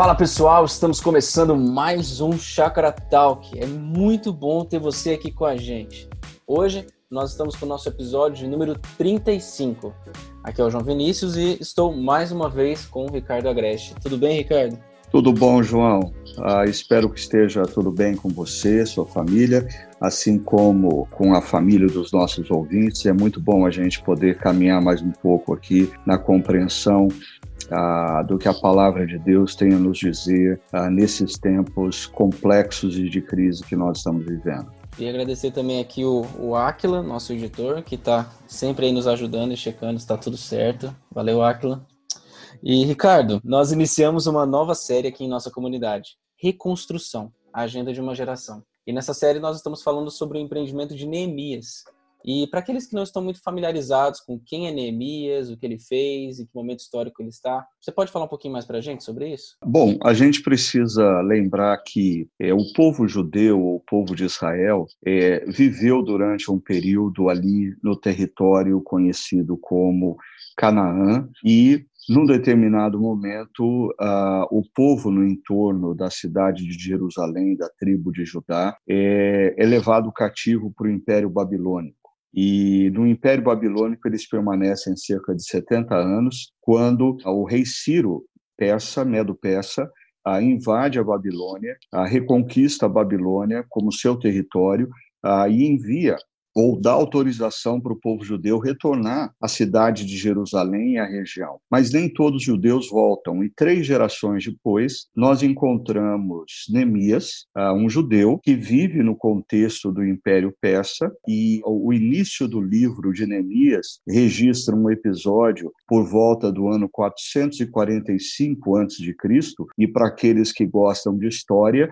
Fala pessoal, estamos começando mais um Chakra Talk. É muito bom ter você aqui com a gente. Hoje nós estamos com o nosso episódio número 35. Aqui é o João Vinícius e estou mais uma vez com o Ricardo Agreste. Tudo bem, Ricardo? Tudo bom, João. Ah, espero que esteja tudo bem com você, sua família, assim como com a família dos nossos ouvintes. É muito bom a gente poder caminhar mais um pouco aqui na compreensão ah, do que a palavra de Deus tem a nos dizer ah, nesses tempos complexos e de crise que nós estamos vivendo. E agradecer também aqui o, o Aquila, nosso editor, que está sempre aí nos ajudando e checando se está tudo certo. Valeu, Aquila. E, Ricardo, nós iniciamos uma nova série aqui em nossa comunidade, Reconstrução, a Agenda de uma Geração. E nessa série nós estamos falando sobre o empreendimento de Neemias. E para aqueles que não estão muito familiarizados com quem é Neemias, o que ele fez, em que momento histórico ele está, você pode falar um pouquinho mais para a gente sobre isso? Bom, a gente precisa lembrar que é, o povo judeu, o povo de Israel, é, viveu durante um período ali no território conhecido como Canaã e num determinado momento, uh, o povo no entorno da cidade de Jerusalém, da tribo de Judá, é, é levado cativo para o Império Babilônico. E no Império Babilônico eles permanecem cerca de 70 anos, quando o rei Ciro, persa, medo-persa, invade a Babilônia, reconquista a Babilônia como seu território e envia ou dá autorização para o povo judeu retornar à cidade de Jerusalém e à região. Mas nem todos os judeus voltam, e três gerações depois, nós encontramos Neemias, ah, um judeu que vive no contexto do Império Persa, e o início do livro de Neemias registra um episódio por volta do ano 445 a.C., e para aqueles que gostam de história,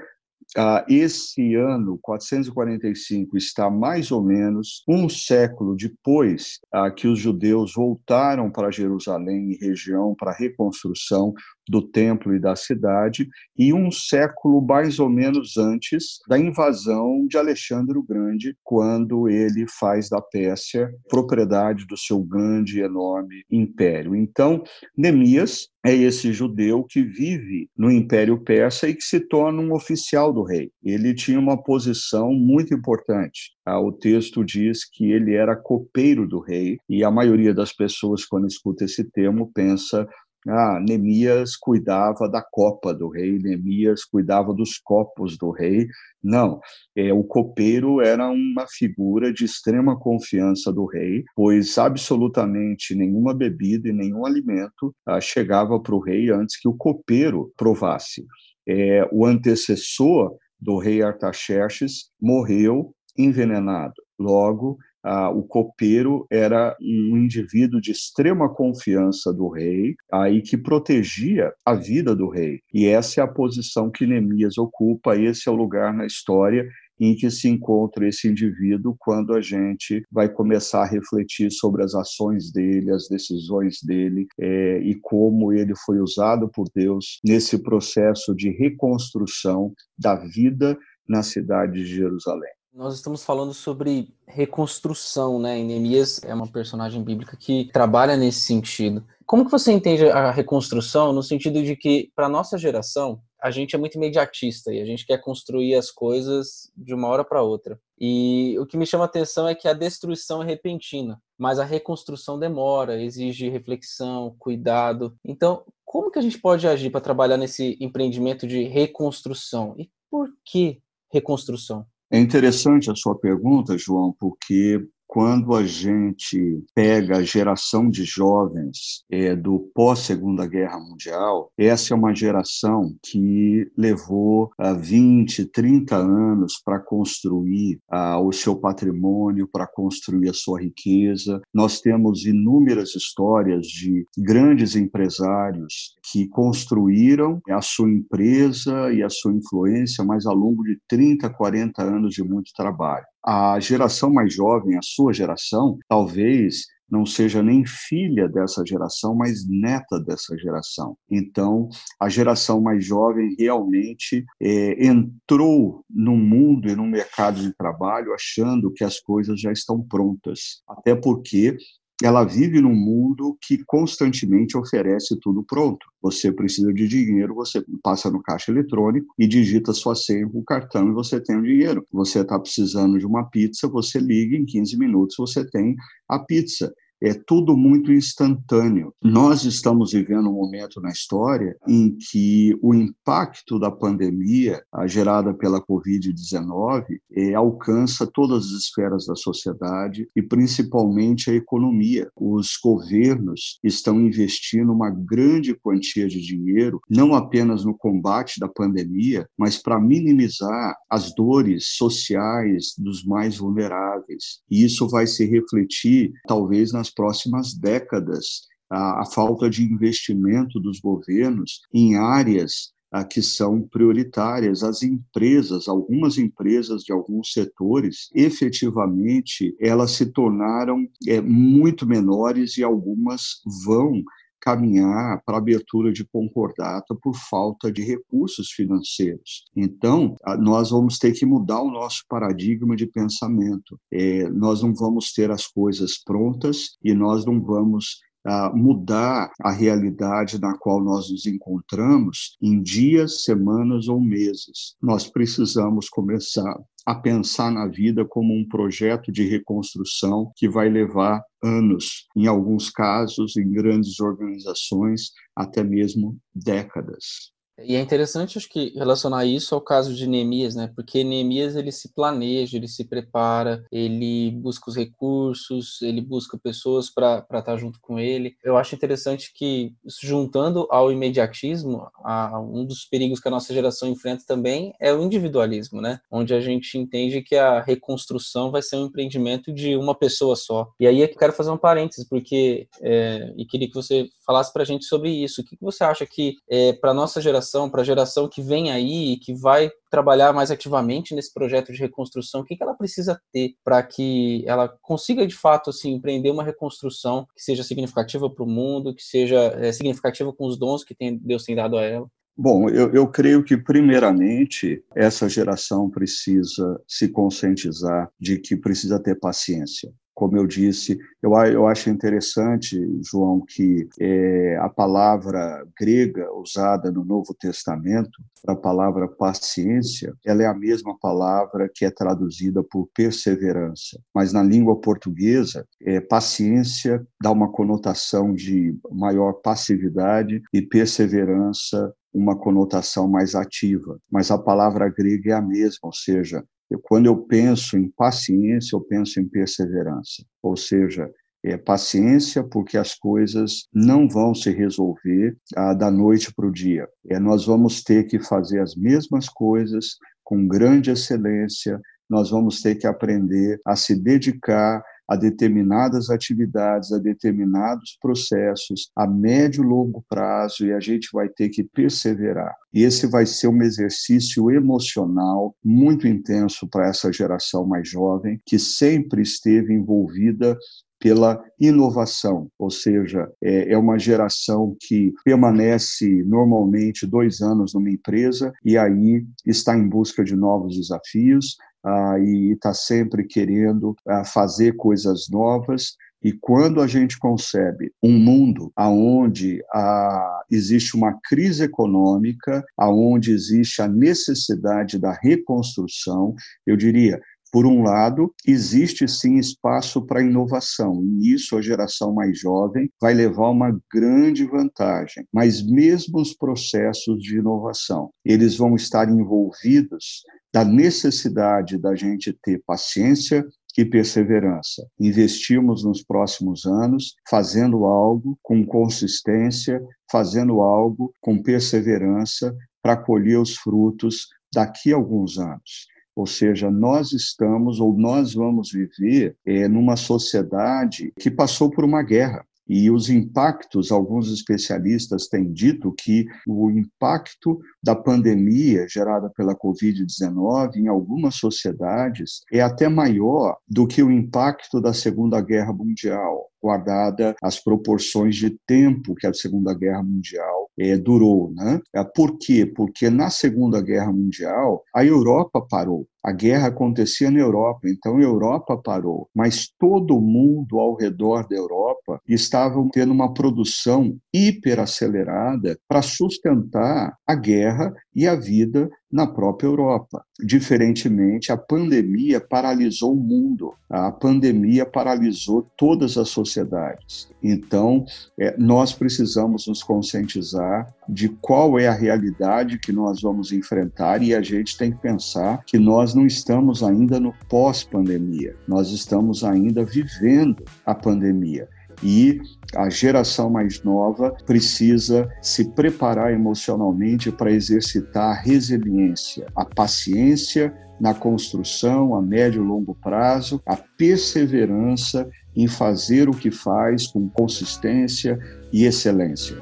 ah, esse ano, 445, está mais ou menos um século depois ah, que os judeus voltaram para Jerusalém e região para reconstrução do templo e da cidade, e um século mais ou menos antes da invasão de Alexandre o Grande, quando ele faz da Pérsia propriedade do seu grande e enorme império. Então, Neemias é esse judeu que vive no Império Persa e que se torna um oficial do rei. Ele tinha uma posição muito importante. Ah, o texto diz que ele era copeiro do rei, e a maioria das pessoas, quando escuta esse termo, pensa ah, cuidava da copa do rei, Neemias cuidava dos copos do rei. Não, é, o copeiro era uma figura de extrema confiança do rei, pois absolutamente nenhuma bebida e nenhum alimento ah, chegava para o rei antes que o copeiro provasse. É, o antecessor do rei Artaxerxes morreu envenenado. Logo, ah, o copeiro era um indivíduo de extrema confiança do rei, aí que protegia a vida do rei. E essa é a posição que Neemias ocupa, esse é o lugar na história em que se encontra esse indivíduo quando a gente vai começar a refletir sobre as ações dele, as decisões dele é, e como ele foi usado por Deus nesse processo de reconstrução da vida na cidade de Jerusalém. Nós estamos falando sobre reconstrução, né? Neemias é uma personagem bíblica que trabalha nesse sentido. Como que você entende a reconstrução no sentido de que, para nossa geração, a gente é muito imediatista e a gente quer construir as coisas de uma hora para outra. E o que me chama a atenção é que a destruição é repentina, mas a reconstrução demora, exige reflexão, cuidado. Então, como que a gente pode agir para trabalhar nesse empreendimento de reconstrução? E por que reconstrução? É interessante a sua pergunta, João, porque quando a gente pega a geração de jovens é, do pós-Segunda Guerra Mundial, essa é uma geração que levou ah, 20, 30 anos para construir ah, o seu patrimônio, para construir a sua riqueza. Nós temos inúmeras histórias de grandes empresários que construíram a sua empresa e a sua influência, mas ao longo de 30, 40 anos de muito trabalho a geração mais jovem, a sua geração, talvez não seja nem filha dessa geração, mas neta dessa geração. Então, a geração mais jovem realmente é, entrou no mundo e no mercado de trabalho achando que as coisas já estão prontas. Até porque ela vive num mundo que constantemente oferece tudo pronto. Você precisa de dinheiro, você passa no caixa eletrônico e digita sua senha com o cartão e você tem o dinheiro. Você está precisando de uma pizza, você liga, em 15 minutos você tem a pizza é tudo muito instantâneo. Nós estamos vivendo um momento na história em que o impacto da pandemia gerada pela Covid-19 é, alcança todas as esferas da sociedade e principalmente a economia. Os governos estão investindo uma grande quantia de dinheiro, não apenas no combate da pandemia, mas para minimizar as dores sociais dos mais vulneráveis. E isso vai se refletir, talvez, nas nas próximas décadas a, a falta de investimento dos governos em áreas a, que são prioritárias. As empresas, algumas empresas de alguns setores, efetivamente, elas se tornaram é, muito menores e algumas vão caminhar para abertura de concordata por falta de recursos financeiros. Então, nós vamos ter que mudar o nosso paradigma de pensamento. É, nós não vamos ter as coisas prontas e nós não vamos mudar a realidade na qual nós nos encontramos em dias, semanas ou meses. Nós precisamos começar a pensar na vida como um projeto de reconstrução que vai levar anos, em alguns casos, em grandes organizações, até mesmo décadas. E é interessante, acho que, relacionar isso ao caso de Neemias, né? Porque Neemias, ele se planeja, ele se prepara, ele busca os recursos, ele busca pessoas para estar tá junto com ele. Eu acho interessante que, juntando ao imediatismo, a, um dos perigos que a nossa geração enfrenta também é o individualismo, né? Onde a gente entende que a reconstrução vai ser um empreendimento de uma pessoa só. E aí eu quero fazer um parênteses, porque, é, e queria que você falasse para a gente sobre isso. O que, que você acha que, é, para nossa geração, para a geração que vem aí, que vai trabalhar mais ativamente nesse projeto de reconstrução, o que, que ela precisa ter para que ela consiga, de fato, assim, empreender uma reconstrução que seja significativa para o mundo, que seja é, significativa com os dons que tem, Deus tem dado a ela? Bom, eu, eu, creio que, primeiramente, essa geração precisa se conscientizar de que precisa ter paciência como eu disse, eu, eu acho interessante, João, que é, a palavra grega usada no Novo Testamento a palavra paciência, ela é a mesma palavra que é traduzida por perseverança, mas na língua portuguesa, é, paciência dá uma conotação de maior passividade e perseverança uma conotação mais ativa, mas a palavra grega é a mesma, ou seja, quando eu penso em paciência, eu penso em perseverança. Ou seja, é paciência porque as coisas não vão se resolver ah, da noite para o dia. É, nós vamos ter que fazer as mesmas coisas com grande excelência, nós vamos ter que aprender a se dedicar a determinadas atividades, a determinados processos a médio e longo prazo e a gente vai ter que perseverar. E esse vai ser um exercício emocional muito intenso para essa geração mais jovem que sempre esteve envolvida pela inovação, ou seja, é, é uma geração que permanece normalmente dois anos numa empresa e aí está em busca de novos desafios, ah, e está sempre querendo ah, fazer coisas novas. E quando a gente concebe um mundo aonde ah, existe uma crise econômica, aonde existe a necessidade da reconstrução, eu diria, por um lado, existe sim espaço para inovação, e isso a geração mais jovem vai levar uma grande vantagem. Mas mesmo os processos de inovação, eles vão estar envolvidos da necessidade da gente ter paciência e perseverança. Investimos nos próximos anos fazendo algo com consistência, fazendo algo com perseverança para colher os frutos daqui a alguns anos. Ou seja, nós estamos ou nós vamos viver é, numa sociedade que passou por uma guerra. E os impactos, alguns especialistas têm dito que o impacto da pandemia gerada pela Covid-19 em algumas sociedades é até maior do que o impacto da Segunda Guerra Mundial, guardada as proporções de tempo que a Segunda Guerra Mundial é, durou. Né? Por quê? Porque na Segunda Guerra Mundial a Europa parou A guerra acontecia na Europa, então a Europa parou, mas todo mundo ao redor da Europa estava tendo uma produção hiperacelerada para sustentar a guerra e a vida na própria Europa. Diferentemente, a pandemia paralisou o mundo, a pandemia paralisou todas as sociedades. Então, é, nós precisamos nos conscientizar de qual é a realidade que nós vamos enfrentar e a gente tem que pensar que nós não estamos ainda no pós-pandemia, nós estamos ainda vivendo a pandemia e a geração mais nova precisa se preparar emocionalmente para exercitar a resiliência, a paciência na construção a médio e longo prazo, a perseverança em fazer o que faz com consistência e excelência.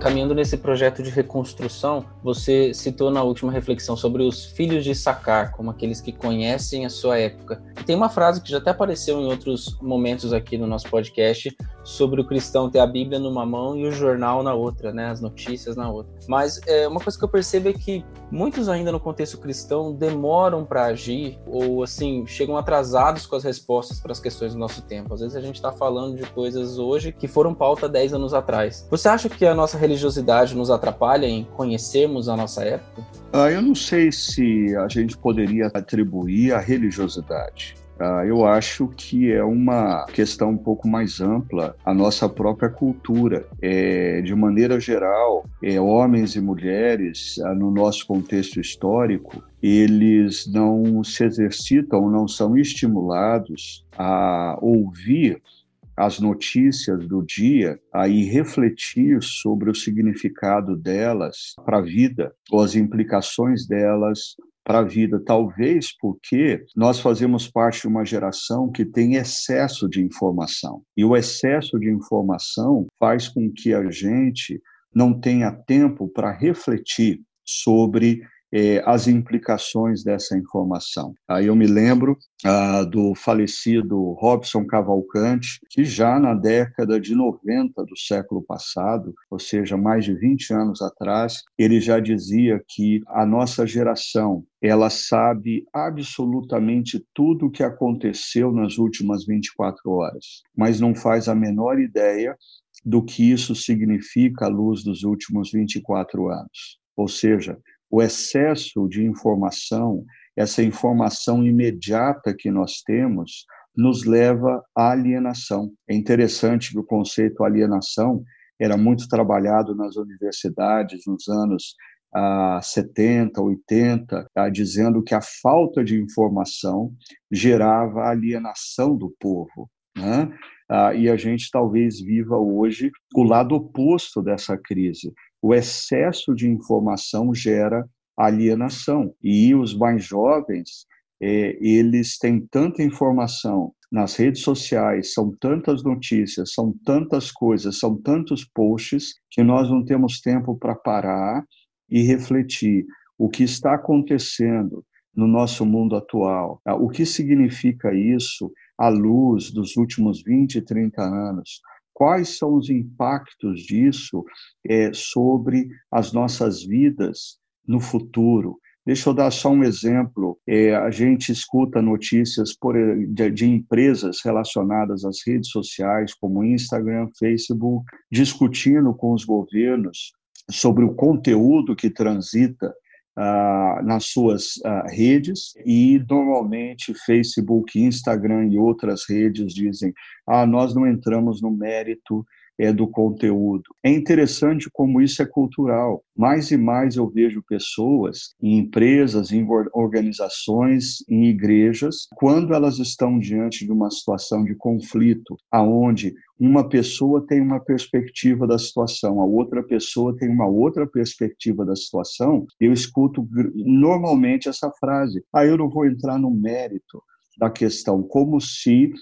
Caminhando nesse projeto de reconstrução, você citou na última reflexão sobre os filhos de Sacar, como aqueles que conhecem a sua época. E tem uma frase que já até apareceu em outros momentos aqui no nosso podcast sobre o cristão ter a Bíblia numa mão e o jornal na outra, né, as notícias na outra. Mas é, uma coisa que eu percebo é que muitos ainda no contexto cristão demoram para agir ou assim chegam atrasados com as respostas para as questões do nosso tempo. Às vezes a gente está falando de coisas hoje que foram pauta 10 anos atrás. Você acha que a nossa religiosidade nos atrapalha em conhecermos a nossa época? Ah, eu não sei se a gente poderia atribuir a religiosidade. Ah, eu acho que é uma questão um pouco mais ampla a nossa própria cultura. É, de maneira geral, é, homens e mulheres, ah, no nosso contexto histórico, eles não se exercitam, não são estimulados a ouvir as notícias do dia, aí refletir sobre o significado delas para a vida, ou as implicações delas para a vida, talvez porque nós fazemos parte de uma geração que tem excesso de informação. E o excesso de informação faz com que a gente não tenha tempo para refletir sobre eh, as implicações dessa informação. Aí eu me lembro ah, do falecido Robson Cavalcante, que já na década de 90 do século passado, ou seja, mais de 20 anos atrás, ele já dizia que a nossa geração ela sabe absolutamente tudo o que aconteceu nas últimas 24 horas, mas não faz a menor ideia do que isso significa à luz dos últimos 24 anos. Ou seja, o excesso de informação, essa informação imediata que nós temos, nos leva à alienação. É interessante que o conceito alienação era muito trabalhado nas universidades nos anos ah, 70, 80, tá, dizendo que a falta de informação gerava alienação do povo. Né? Ah, e a gente talvez viva hoje o lado oposto dessa crise, o excesso de informação gera alienação. E os mais jovens, é, eles têm tanta informação nas redes sociais, são tantas notícias, são tantas coisas, são tantos posts, que nós não temos tempo para parar e refletir o que está acontecendo no nosso mundo atual, o que significa isso à luz dos últimos 20, 30 anos, quais são os impactos disso é, sobre as nossas vidas no futuro. Deixa eu dar só um exemplo. É, a gente escuta notícias por, de, de, empresas relacionadas às redes sociais, como Instagram, Facebook, discutindo com os governos sobre o conteúdo que transita ah, nas suas ah, redes e normalmente Facebook, Instagram e outras redes dizem: ah, nós não entramos no mérito é, do conteúdo. É interessante como isso é cultural. Mais e mais eu vejo pessoas em empresas, em organizações, em igrejas, quando elas estão diante de uma situação de conflito, aonde uma pessoa tem uma perspectiva da situação, a outra pessoa tem uma outra perspectiva da situação, eu escuto normalmente essa frase: "Ah, eu não vou entrar no mérito da questão", como se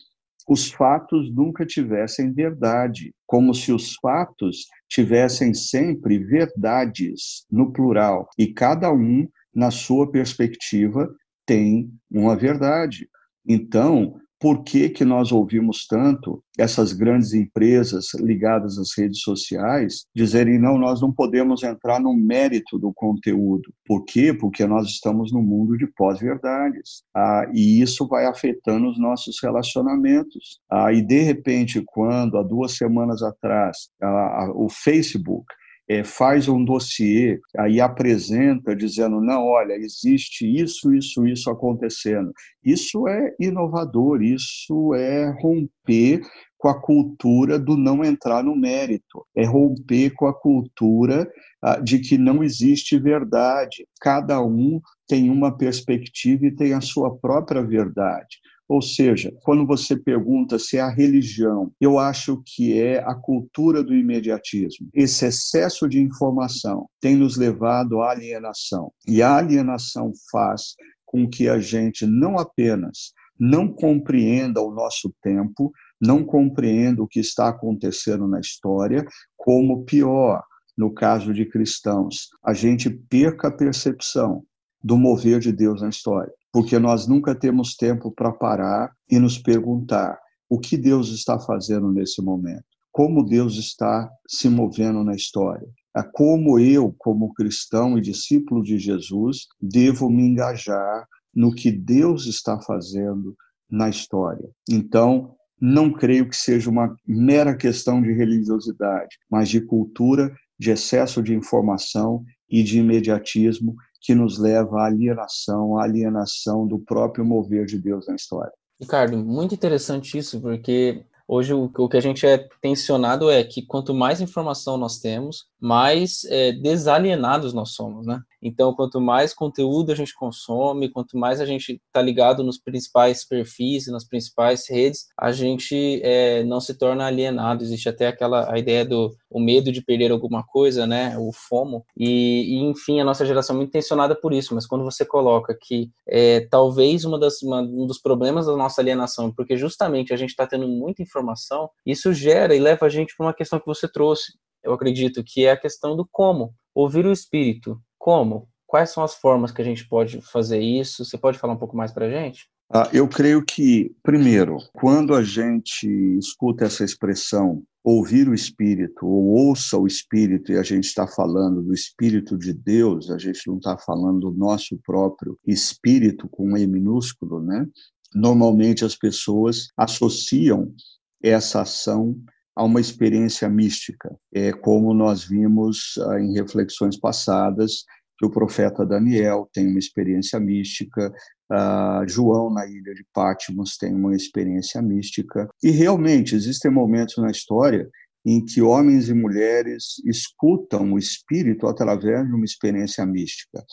os fatos nunca tivessem verdade, como se os fatos tivessem sempre verdades no plural, e cada um, na sua perspectiva, tem uma verdade. Então, por que, que nós ouvimos tanto essas grandes empresas ligadas às redes sociais dizerem não, nós não podemos entrar no mérito do conteúdo. Por quê? Porque nós estamos no mundo de pós-verdades. Ah, e isso vai afetando os nossos relacionamentos. Ah, e, de repente, quando, há duas semanas atrás, ah, o Facebook é, faz um dossiê, aí apresenta dizendo, não, olha, existe isso, isso, isso acontecendo. Isso é inovador, isso é romper com a cultura do não entrar no mérito, é romper com a cultura ah, de que não existe verdade. Cada um tem uma perspectiva e tem a sua própria verdade. Ou seja, quando você pergunta se é a religião, eu acho que é a cultura do imediatismo. Esse excesso de informação tem nos levado à alienação. E a alienação faz com que a gente não apenas não compreenda o nosso tempo, não compreenda o que está acontecendo na história, como pior, no caso de cristãos, a gente perca a percepção do mover de Deus na história porque nós nunca temos tempo para parar e nos perguntar o que Deus está fazendo nesse momento, como Deus está se movendo na história, como eu, como cristão e discípulo de Jesus, devo me engajar no que Deus está fazendo na história. Então, não creio que seja uma mera questão de religiosidade, mas de cultura, de excesso de informação e de imediatismo que nos leva à alienação, à alienação do próprio mover de Deus na história. Ricardo, muito interessante isso, porque hoje o, o que a gente é tensionado é que quanto mais informação nós temos, mais é, desalienados nós somos, né? Então, quanto mais conteúdo a gente consome, quanto mais a gente está ligado nos principais perfis, nas principais redes, a gente é, não se torna alienado. Existe até aquela a ideia do o medo de perder alguma coisa, né? O FOMO. E, e enfim, a nossa geração é muito tensionada por isso. Mas quando você coloca que é, talvez uma das, uma, um dos problemas da nossa alienação, porque justamente a gente está tendo muita informação, isso gera e leva a gente para uma questão que você trouxe, eu acredito, que é a questão do como. Ouvir o espírito. Como? Quais são as formas que a gente pode fazer isso? Você pode falar um pouco mais para a gente? Ah, eu creio que, primeiro, quando a gente escuta essa expressão ouvir o Espírito ou ouça o Espírito, e a gente está falando do Espírito de Deus, a gente não está falando do nosso próprio Espírito com um E minúsculo, né? Normalmente as pessoas associam essa ação a uma experiência mística. É como nós vimos ah, em reflexões passadas que o profeta Daniel tem uma experiência mística, ah, João na ilha de Patmos tem uma experiência mística e realmente existem momentos na história em que homens e mulheres escutam o espírito através de uma experiência mística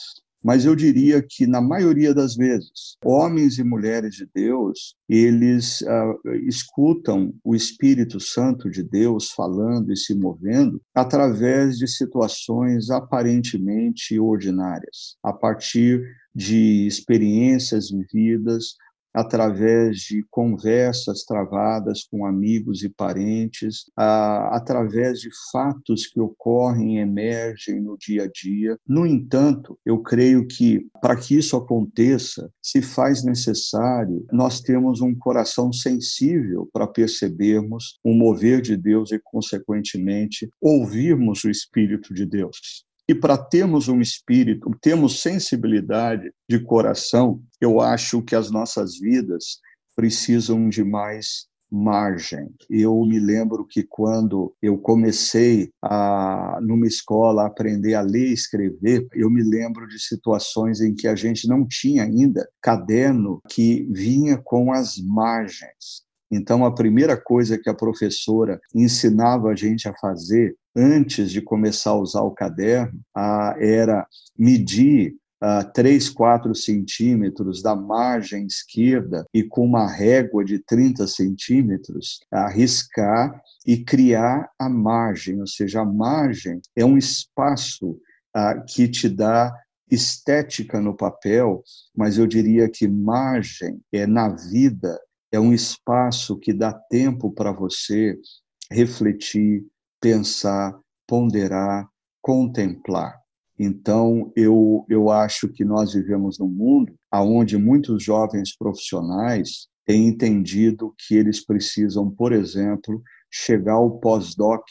mas eu diria que na maioria das vezes, homens e mulheres de Deus, eles uh, escutam o Espírito Santo de Deus falando e se movendo através de situações aparentemente ordinárias, a partir de experiências vividas, através de conversas travadas com amigos e parentes, através de fatos que ocorrem emergem no dia a dia. No entanto, eu creio que para que isso aconteça, se faz necessário nós termos um coração sensível para percebermos o mover de Deus e, consequentemente, ouvirmos o Espírito de Deus. E para termos um espírito, termos sensibilidade de coração, eu acho que as nossas vidas precisam de mais margem. Eu me lembro que quando eu comecei a numa escola a aprender a ler e escrever, eu me lembro de situações em que a gente não tinha ainda caderno que vinha com as margens. Então, a primeira coisa que a professora ensinava a gente a fazer antes de começar a usar o caderno era medir uh, 3, 4 centímetros da margem esquerda e com uma régua de 30 centímetros, arriscar e criar a margem, ou seja, a margem é um espaço que te dá estética no papel, mas eu diria que margem é na vida é um espaço que dá tempo para você refletir, pensar, ponderar, contemplar. Então, eu, eu acho que nós vivemos num mundo onde muitos jovens profissionais têm entendido que eles precisam, por exemplo, chegar ao pós-doc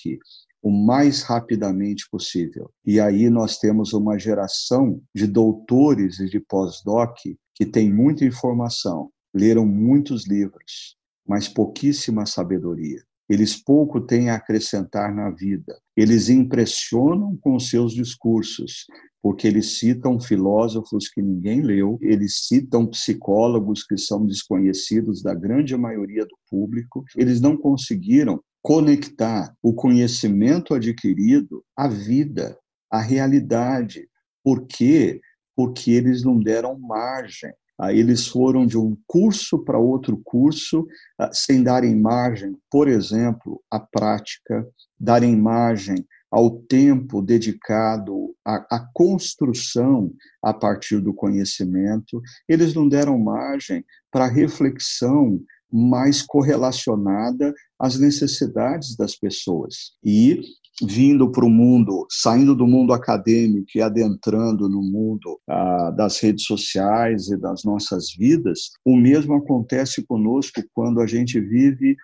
o mais rapidamente possível. E aí nós temos uma geração de doutores e de pós-doc que tem muita informação, leram muitos livros, mas pouquíssima sabedoria. Eles pouco têm a acrescentar na vida. Eles impressionam com seus discursos, porque eles citam filósofos que ninguém leu, eles citam psicólogos que são desconhecidos da grande maioria do público. Eles não conseguiram conectar o conhecimento adquirido à vida, à realidade. Por quê? Porque eles não deram margem. Eles foram de um curso para outro curso, ah, sem darem margem, por exemplo, à prática, darem margem ao tempo dedicado à, à, construção a partir do conhecimento, eles não deram margem para reflexão mais correlacionada às necessidades das pessoas. E vindo para o mundo, saindo do mundo acadêmico e adentrando no mundo ah, das redes sociais e das nossas vidas, o mesmo acontece conosco quando a gente vive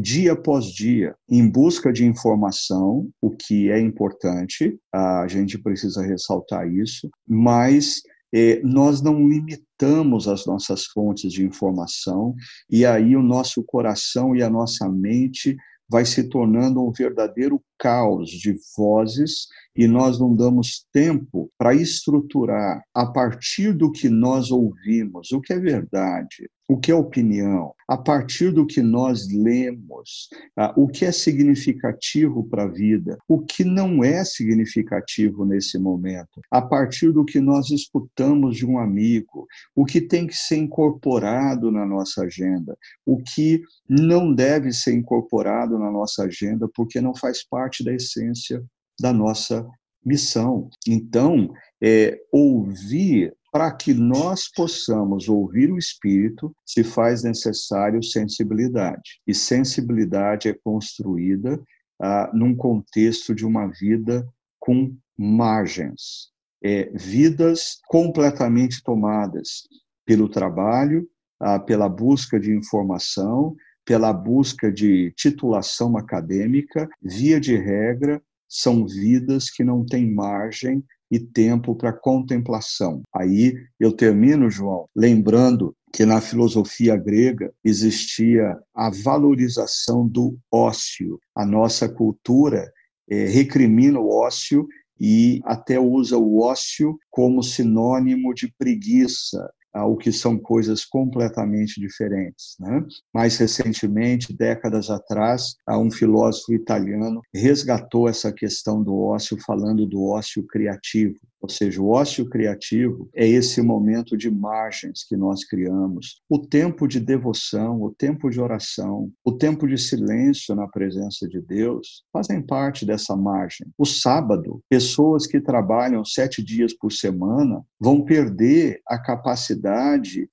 dia após dia em busca de informação, o que é importante, a gente precisa ressaltar isso, mas é, nós não limitamos as nossas fontes de informação e aí o nosso coração e a nossa mente vai se tornando um verdadeiro caos de vozes e nós não damos tempo para estruturar a partir do que nós ouvimos, o que é verdade, o que é opinião, a partir do que nós lemos, ah, o que é significativo para a vida, o que não é significativo nesse momento, a partir do que nós escutamos de um amigo, o que tem que ser incorporado na nossa agenda, o que não deve ser incorporado na nossa agenda porque não faz parte da essência da nossa missão. Então, é, ouvir para que nós possamos ouvir o Espírito, se faz necessário sensibilidade. E sensibilidade é construída ah, num contexto de uma vida com margens, é, vidas completamente tomadas pelo trabalho, ah, pela busca de informação, pela busca de titulação acadêmica, via de regra, são vidas que não têm margem e tempo para contemplação. Aí eu termino, João, lembrando que na filosofia grega existia a valorização do ócio. A nossa cultura é, recrimina o ócio e até usa o ócio como sinônimo de preguiça, o que são coisas completamente diferentes. Né? Mais recentemente, décadas atrás, um filósofo italiano resgatou essa questão do ócio, falando do ócio criativo. Ou seja, o ócio criativo é esse momento de margens que nós criamos, o tempo de devoção, o tempo de oração, o tempo de silêncio na presença de Deus, fazem parte dessa margem. O sábado, pessoas que trabalham sete dias por semana vão perder a capacidade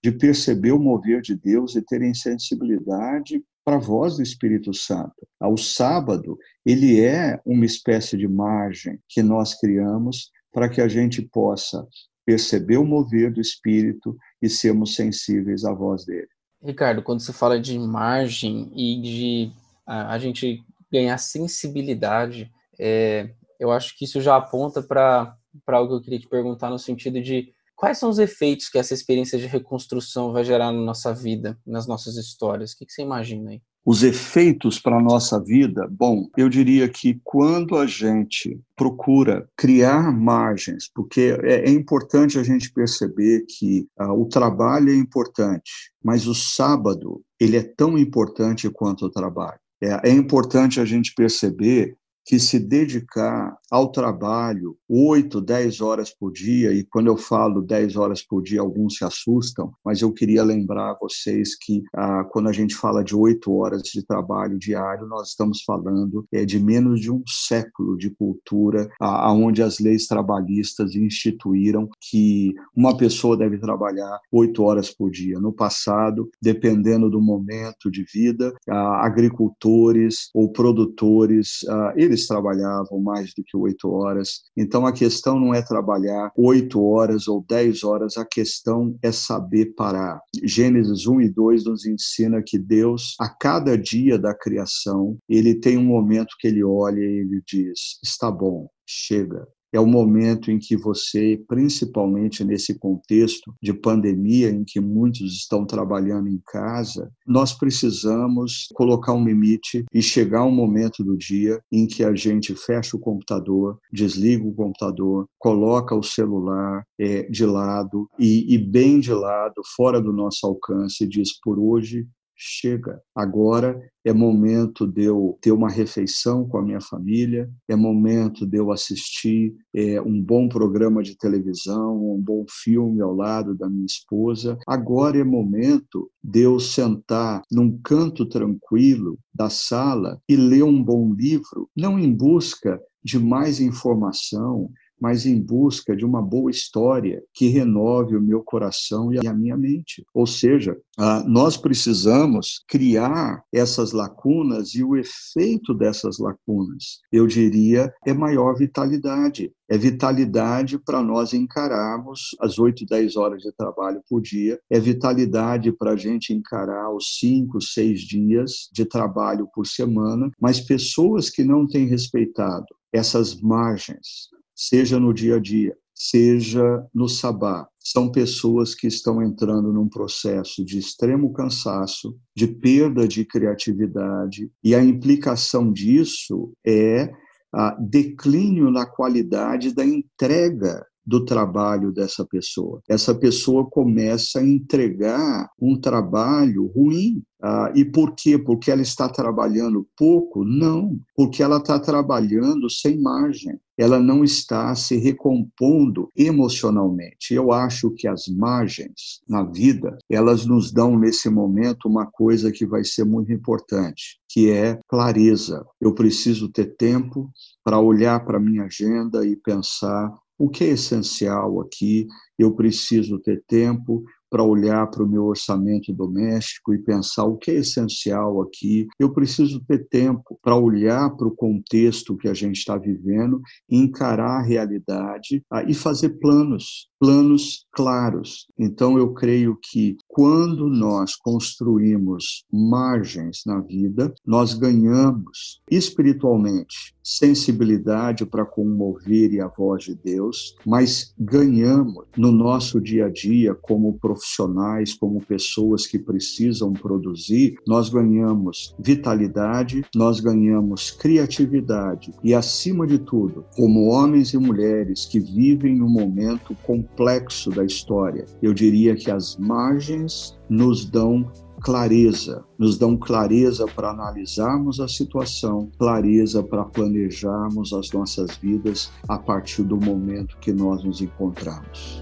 de perceber o mover de Deus e terem sensibilidade para a voz do Espírito Santo. O sábado, ele é uma espécie de margem que nós criamos para que a gente possa perceber o mover do Espírito e sermos sensíveis à voz dele. Ricardo, quando se fala de margem e de a, a gente ganhar sensibilidade, é, eu acho que isso já aponta para algo que eu queria te perguntar no sentido de quais são os efeitos que essa experiência de reconstrução vai gerar na nossa vida, nas nossas histórias? O que, você imagina aí? Os efeitos para a nossa vida, bom, eu diria que quando a gente procura criar margens, porque é, é importante a gente perceber que ah, o trabalho é importante, mas o sábado ele é tão importante quanto o trabalho. É, é importante a gente perceber que se dedicar ao trabalho oito, dez horas por dia, e quando eu falo dez horas por dia, alguns se assustam, mas eu queria lembrar a vocês que ah, quando a gente fala de oito horas de trabalho diário, nós estamos falando é, de menos de um século de cultura, ah, onde as leis trabalhistas instituíram que uma pessoa deve trabalhar oito horas por dia. No passado, dependendo do momento de vida, ah, agricultores ou produtores, ah, eles trabalhavam mais do que oito horas. Então a questão não é trabalhar oito horas ou dez horas, a questão é saber parar. Gênesis 1 e 2 nos ensina que Deus, a cada dia da criação, ele tem um momento que ele olha e ele diz: está bom, chega, é o momento em que você, principalmente nesse contexto de pandemia, em que muitos estão trabalhando em casa, nós precisamos colocar um limite e chegar um momento do dia em que a gente fecha o computador, desliga o computador, coloca o celular é, de lado e, e bem de lado, fora do nosso alcance, e diz: por hoje chega. Agora é momento de eu ter uma refeição com a minha família, é momento de eu assistir é, um bom programa de televisão, um bom filme ao lado da minha esposa. Agora é momento de eu sentar num canto tranquilo da sala e ler um bom livro, não em busca de mais informação, mas em busca de uma boa história que renove o meu coração e a minha mente. Ou seja, nós precisamos criar essas lacunas e o efeito dessas lacunas, eu diria, é maior vitalidade. É vitalidade para nós encararmos as 8, 10 horas de trabalho por dia, é vitalidade para a gente encarar os 5, 6 dias de trabalho por semana, mas pessoas que não têm respeitado essas margens, seja no dia a dia, seja no sabá. São pessoas que estão entrando num processo de extremo cansaço, de perda de criatividade, e a implicação disso é a declínio na qualidade da entrega do trabalho dessa pessoa. Essa pessoa começa a entregar um trabalho ruim. Ah, e por quê? Porque ela está trabalhando pouco? Não, porque ela está trabalhando sem margem. Ela não está se recompondo emocionalmente. Eu acho que as margens na vida, elas nos dão nesse momento uma coisa que vai ser muito importante, que é clareza. Eu preciso ter tempo para olhar para minha agenda e pensar o que é essencial aqui? Eu preciso ter tempo para olhar para o meu orçamento doméstico e pensar o que é essencial aqui. Eu preciso ter tempo para olhar para o contexto que a gente está vivendo, encarar a realidade ah, e fazer planos planos claros. Então, eu creio que quando nós construímos margens na vida, nós ganhamos espiritualmente sensibilidade para comover e a voz de Deus, mas ganhamos no nosso dia a dia como profissionais, como pessoas que precisam produzir, nós ganhamos vitalidade, nós ganhamos criatividade e acima de tudo, como homens e mulheres que vivem no momento com complexo da história. Eu diria que as margens nos dão clareza, nos dão clareza para analisarmos a situação, clareza para planejarmos as nossas vidas a partir do momento que nós nos encontramos.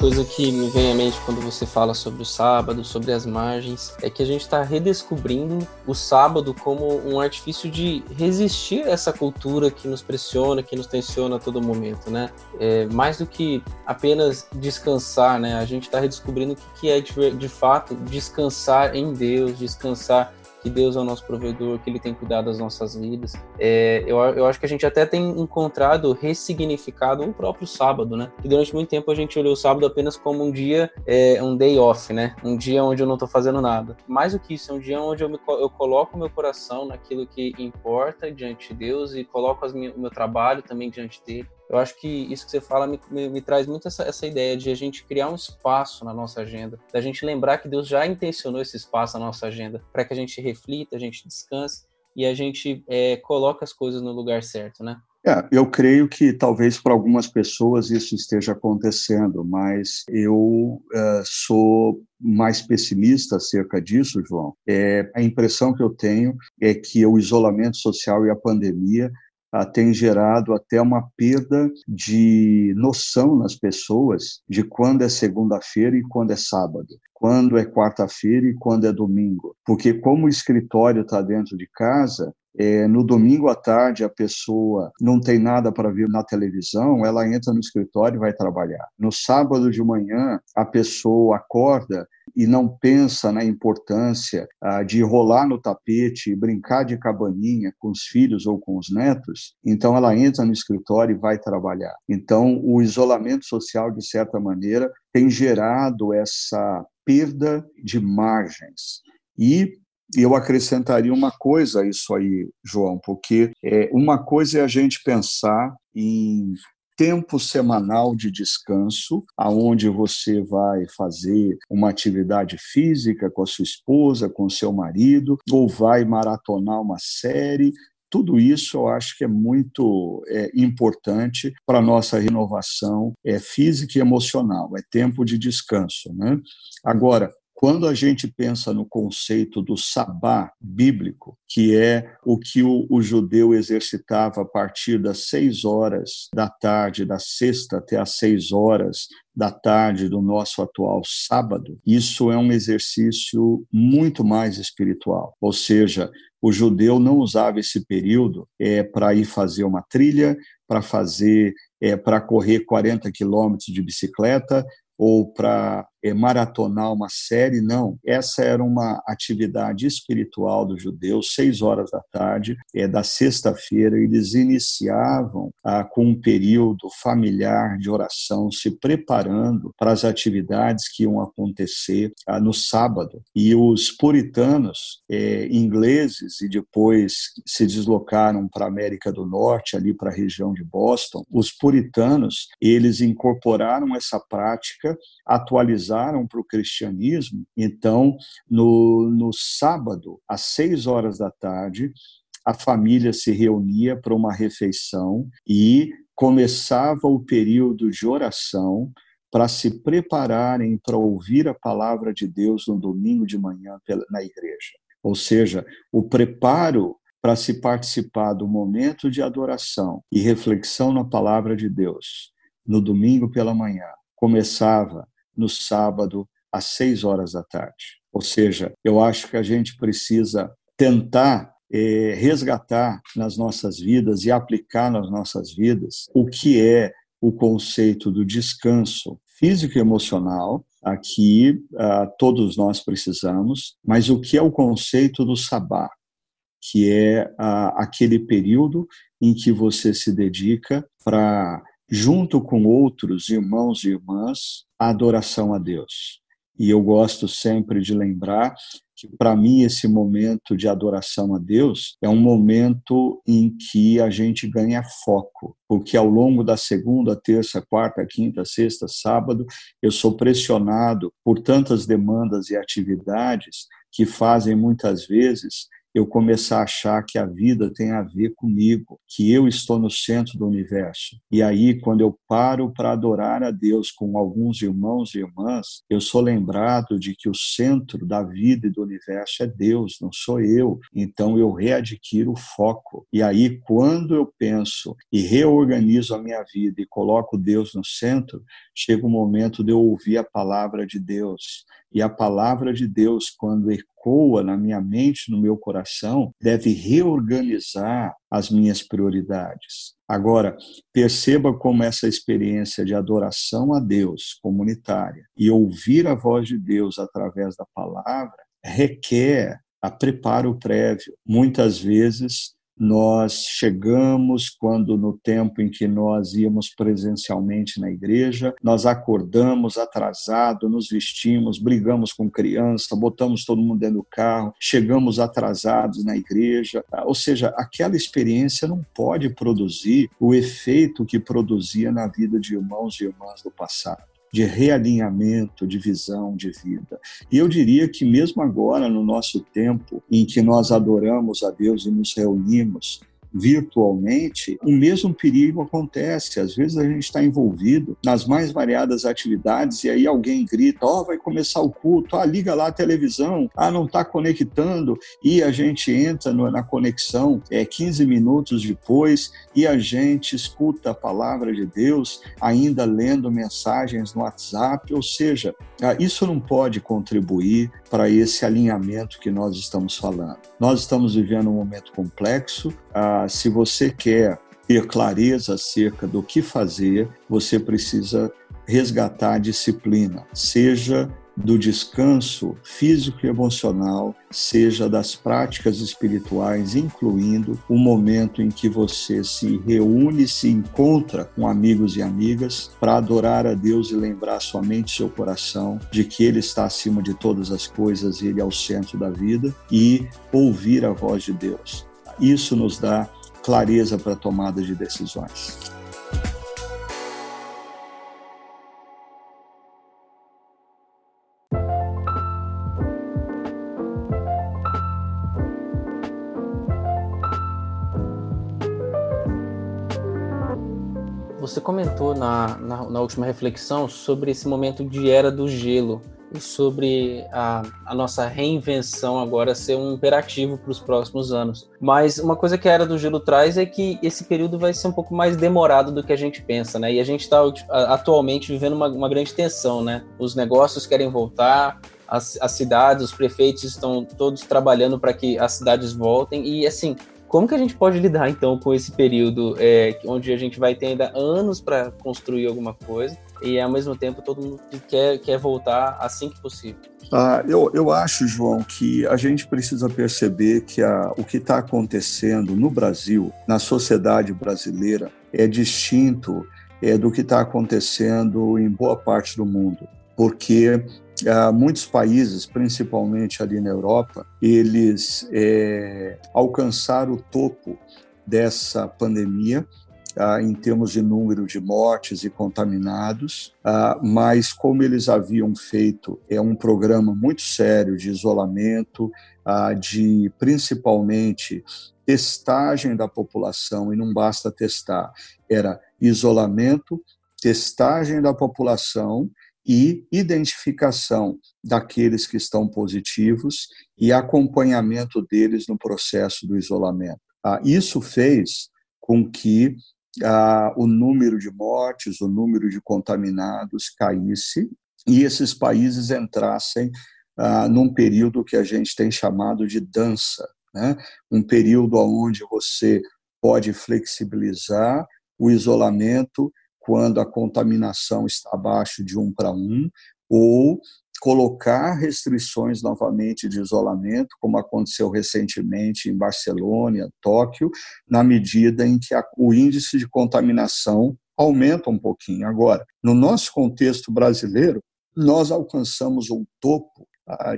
Coisa que me vem à mente quando você fala sobre o sábado, sobre as margens, é que a gente está redescobrindo o sábado como um artifício de resistir a essa cultura que nos pressiona, que nos tensiona a todo momento, né? É, mais do que apenas descansar, né? A gente está redescobrindo o que é de, de fato descansar em Deus, descansar que Deus é o nosso provedor, que Ele tem cuidado das nossas vidas. É, eu, eu acho que a gente até tem encontrado, ressignificado o próprio sábado, né? Que durante muito tempo a gente olhou o sábado apenas como um dia, é, um day off, né? Um dia onde eu não estou fazendo nada. Mais do que isso, é um dia onde eu, me, eu coloco o meu coração naquilo que importa diante de Deus e coloco as, o meu trabalho também diante dele eu acho que isso que você fala me, me, me traz muito essa, essa, ideia de a gente criar um espaço na nossa agenda, da gente lembrar que Deus já intencionou esse espaço na nossa agenda para que a gente reflita, a gente descanse e a gente é, coloque as coisas no lugar certo, né? É, eu creio que talvez para algumas pessoas isso esteja acontecendo, mas eu é, sou mais pessimista acerca disso, João. É, a impressão que eu tenho é que o isolamento social e a pandemia ah, tem gerado até uma perda de noção nas pessoas de quando é segunda-feira e quando é sábado, quando é quarta-feira e quando é domingo. Porque, como o escritório está dentro de casa, é, no domingo à tarde a pessoa não tem nada para ver na televisão, ela entra no escritório e vai trabalhar. No sábado de manhã, a pessoa acorda e não pensa na importância ah, de rolar no tapete, brincar de cabaninha com os filhos ou com os netos, então ela entra no escritório e vai trabalhar. Então, o isolamento social, de certa maneira, tem gerado essa perda de margens. E eu acrescentaria uma coisa a isso aí, João, porque é, uma coisa é a gente pensar em tempo semanal de descanso, aonde você vai fazer uma atividade física com a sua esposa, com o seu marido, ou vai maratonar uma série, tudo isso eu acho que é muito é, importante para a nossa renovação é, física e emocional, é tempo de descanso. Né? Agora, quando a gente pensa no conceito do sabá bíblico, que é o que o, o, judeu exercitava a partir das seis horas da tarde, da sexta até as seis horas da tarde do nosso atual sábado, isso é um exercício muito mais espiritual. Ou seja, o judeu não usava esse período é, para ir fazer uma trilha, para fazer, é, para correr 40 quilômetros de bicicleta ou para maratonar uma série, não. Essa era uma atividade espiritual dos judeus, seis horas da tarde, é, da sexta-feira, eles iniciavam ah, com um período familiar de oração, se preparando para as atividades que iam acontecer ah, no sábado. E os puritanos é, ingleses, e depois se deslocaram para a América do Norte, ali para a região de Boston, os puritanos, eles incorporaram essa prática, atualizaram para o cristianismo. Então, no, no sábado, às seis horas da tarde, a família se reunia para uma refeição e começava o período de oração para se prepararem para ouvir a palavra de Deus no domingo de manhã na igreja. Ou seja, o preparo para se participar do momento de adoração e reflexão na palavra de Deus no domingo pela manhã começava no sábado, às seis horas da tarde. Ou seja, eu acho que a gente precisa tentar é, resgatar nas nossas vidas e aplicar nas nossas vidas o que é o conceito do descanso físico e emocional, aqui uh, todos nós precisamos, mas o que é o conceito do sabá, que é uh, aquele período em que você se dedica para junto com outros irmãos e irmãs, a adoração a Deus. E eu gosto sempre de lembrar que, para mim, esse momento de adoração a Deus é um momento em que a gente ganha foco, porque ao longo da segunda, terça, quarta, quinta, sexta, sábado, eu sou pressionado por tantas demandas e atividades que fazem muitas vezes eu começar a achar que a vida tem a ver comigo, que eu estou no centro do universo. E aí, quando eu paro para adorar a Deus com alguns irmãos e irmãs, eu sou lembrado de que o centro da vida e do universo é Deus, não sou eu. Então eu readquiro o foco. E aí, quando eu penso e reorganizo a minha vida e coloco Deus no centro, chega o momento de eu ouvir a palavra de Deus. E a palavra de Deus, quando ecoa na minha mente, no meu coração, deve reorganizar as minhas prioridades. Agora, perceba como essa experiência de adoração a Deus comunitária e ouvir a voz de Deus através da palavra requer a preparo prévio. Muitas vezes nós chegamos quando no tempo em que nós íamos presencialmente na igreja, nós acordamos atrasado, nos vestimos, brigamos com criança, botamos todo mundo dentro do carro, chegamos atrasados na igreja. Ou seja, aquela experiência não pode produzir o efeito que produzia na vida de irmãos e irmãs do passado de realinhamento, de visão de vida. E eu diria que mesmo agora, no nosso tempo em que nós adoramos a Deus e nos reunimos virtualmente, o mesmo perigo acontece. Às vezes a gente está envolvido nas mais variadas atividades e aí alguém grita: Ó, oh, vai começar o culto, ah, liga lá a televisão, ah, não está conectando, e a gente entra na conexão é, 15 minutos depois e a gente escuta a palavra de Deus, ainda lendo mensagens no WhatsApp, ou seja, ah, isso não pode contribuir para esse alinhamento que nós estamos falando. Nós estamos vivendo um momento complexo. Ah, se você quer ter clareza acerca do que fazer, você precisa resgatar a disciplina, seja do descanso físico e emocional, seja das práticas espirituais, incluindo o momento em que você se reúne, se encontra com amigos e amigas para adorar a Deus e lembrar somente seu coração de que Ele está acima de todas as coisas, Ele é o centro da vida e ouvir a voz de Deus. Isso nos dá clareza para tomada de decisões. Você comentou na, na, na, última reflexão sobre esse momento de era do gelo sobre a, a nossa reinvenção agora ser um imperativo para os próximos anos. Mas uma coisa que a era do gelo traz é que esse período vai ser um pouco mais demorado do que a gente pensa, né? E a gente está atualmente vivendo uma, uma grande tensão, né? Os negócios querem voltar, as, as, cidades, os prefeitos estão todos trabalhando para que as cidades voltem. E assim, como que a gente pode lidar então com esse período é, onde a gente vai ter ainda anos para construir alguma coisa e ao mesmo tempo todo mundo quer, quer voltar assim que possível? Ah, eu, eu acho, João, que a gente precisa perceber que a, o que está acontecendo no Brasil, na sociedade brasileira, é distinto é, do que está acontecendo em boa parte do mundo. Porque Uh, muitos países, principalmente ali na Europa, eles é, alcançaram o topo dessa pandemia uh, em termos de número de mortes e contaminados, uh, mas como eles haviam feito é um programa muito sério de isolamento, de principalmente testagem da população e não basta testar, era isolamento, testagem da população e identificação daqueles que estão positivos e acompanhamento deles no processo do isolamento. Ah, isso fez com que ah, o número de mortes, o número de contaminados caísse e esses países entrassem ah, num período que a gente tem chamado de dança, né? um período onde você pode flexibilizar o isolamento quando a contaminação está abaixo de um para um, ou colocar restrições novamente de isolamento, como aconteceu recentemente em Barcelona, Tóquio, na medida em que o índice de contaminação aumenta um pouquinho. Agora, no nosso contexto brasileiro, nós alcançamos um topo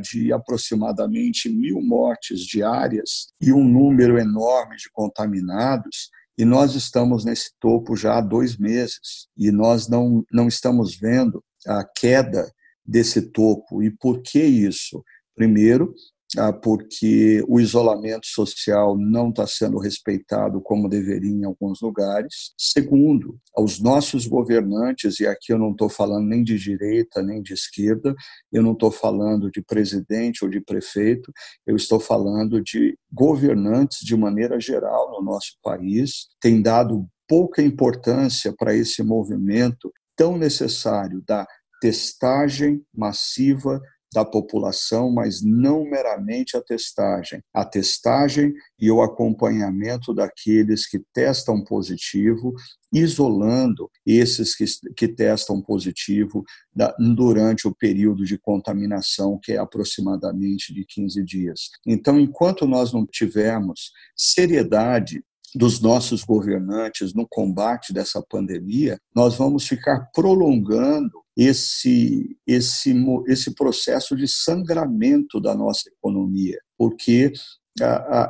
de aproximadamente mil mortes diárias e um número enorme de contaminados e nós estamos nesse topo já há dois meses e nós não, não estamos vendo a queda desse topo. E por que isso? Primeiro, ah, porque o isolamento social não está sendo respeitado como deveria em alguns lugares. Segundo, os nossos governantes, e aqui eu não estou falando nem de direita nem de esquerda, eu não estou falando de presidente ou de prefeito, eu estou falando de governantes de maneira geral no nosso país, têm dado pouca importância para esse movimento tão necessário da testagem massiva da população, mas não meramente a testagem. A testagem e o acompanhamento daqueles que testam positivo, isolando esses que, que testam positivo da, durante o período de contaminação, que é aproximadamente de 15 dias. Então, enquanto nós não tivermos seriedade dos nossos governantes no combate dessa pandemia, nós vamos ficar prolongando esse, esse, esse processo de sangramento da nossa economia, porque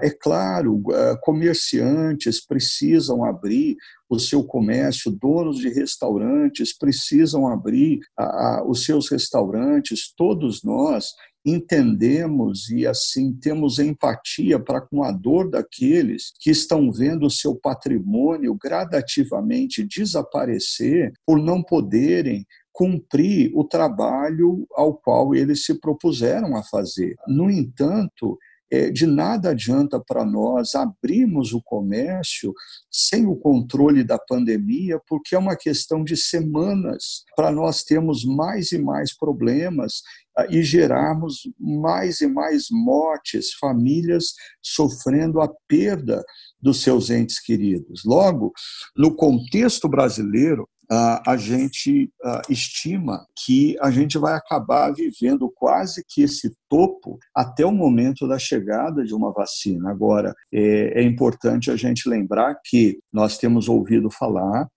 é claro, comerciantes precisam abrir o seu comércio, donos de restaurantes precisam abrir os seus restaurantes, todos nós entendemos e assim temos empatia para com a dor daqueles que estão vendo o seu patrimônio gradativamente desaparecer por não poderem cumprir o trabalho ao qual eles se propuseram a fazer. No entanto, é, de nada adianta para nós abrirmos o comércio sem o controle da pandemia, porque é uma questão de semanas para nós termos mais e mais problemas ah, e gerarmos mais e mais mortes, famílias sofrendo a perda dos seus entes queridos. Logo, no contexto brasileiro, a gente estima que a gente vai acabar vivendo quase que esse topo até o momento da chegada de uma vacina. Agora, é, é importante a gente lembrar que nós temos ouvido falar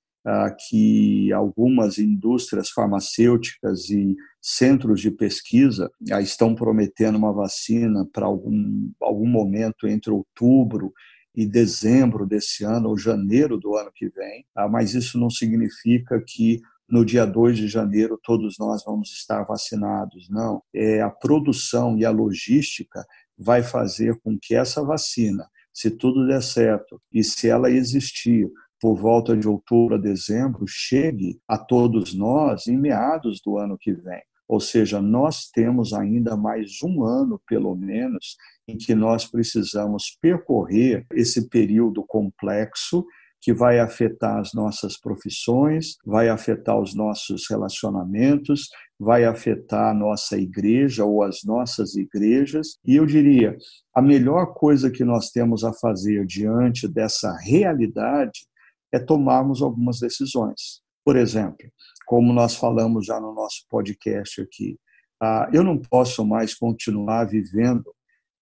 que algumas indústrias farmacêuticas e centros de pesquisa estão prometendo uma vacina para algum, algum momento entre outubro e dezembro desse ano ou janeiro do ano que vem, tá? mas isso não significa que no dia 2 de janeiro todos nós vamos estar vacinados. Não, é a produção e a logística vai fazer com que essa vacina, se tudo der certo e se ela existir por volta de outubro a dezembro, chegue a todos nós em meados do ano que vem. Ou seja, nós temos ainda mais um ano, pelo menos, em que nós precisamos percorrer esse período complexo que vai afetar as nossas profissões, vai afetar os nossos relacionamentos, vai afetar a nossa igreja ou as nossas igrejas. E eu diria, a melhor coisa que nós temos a fazer diante dessa realidade é tomarmos algumas decisões. Por exemplo, como nós falamos já no nosso podcast aqui, ah, eu não posso mais continuar vivendo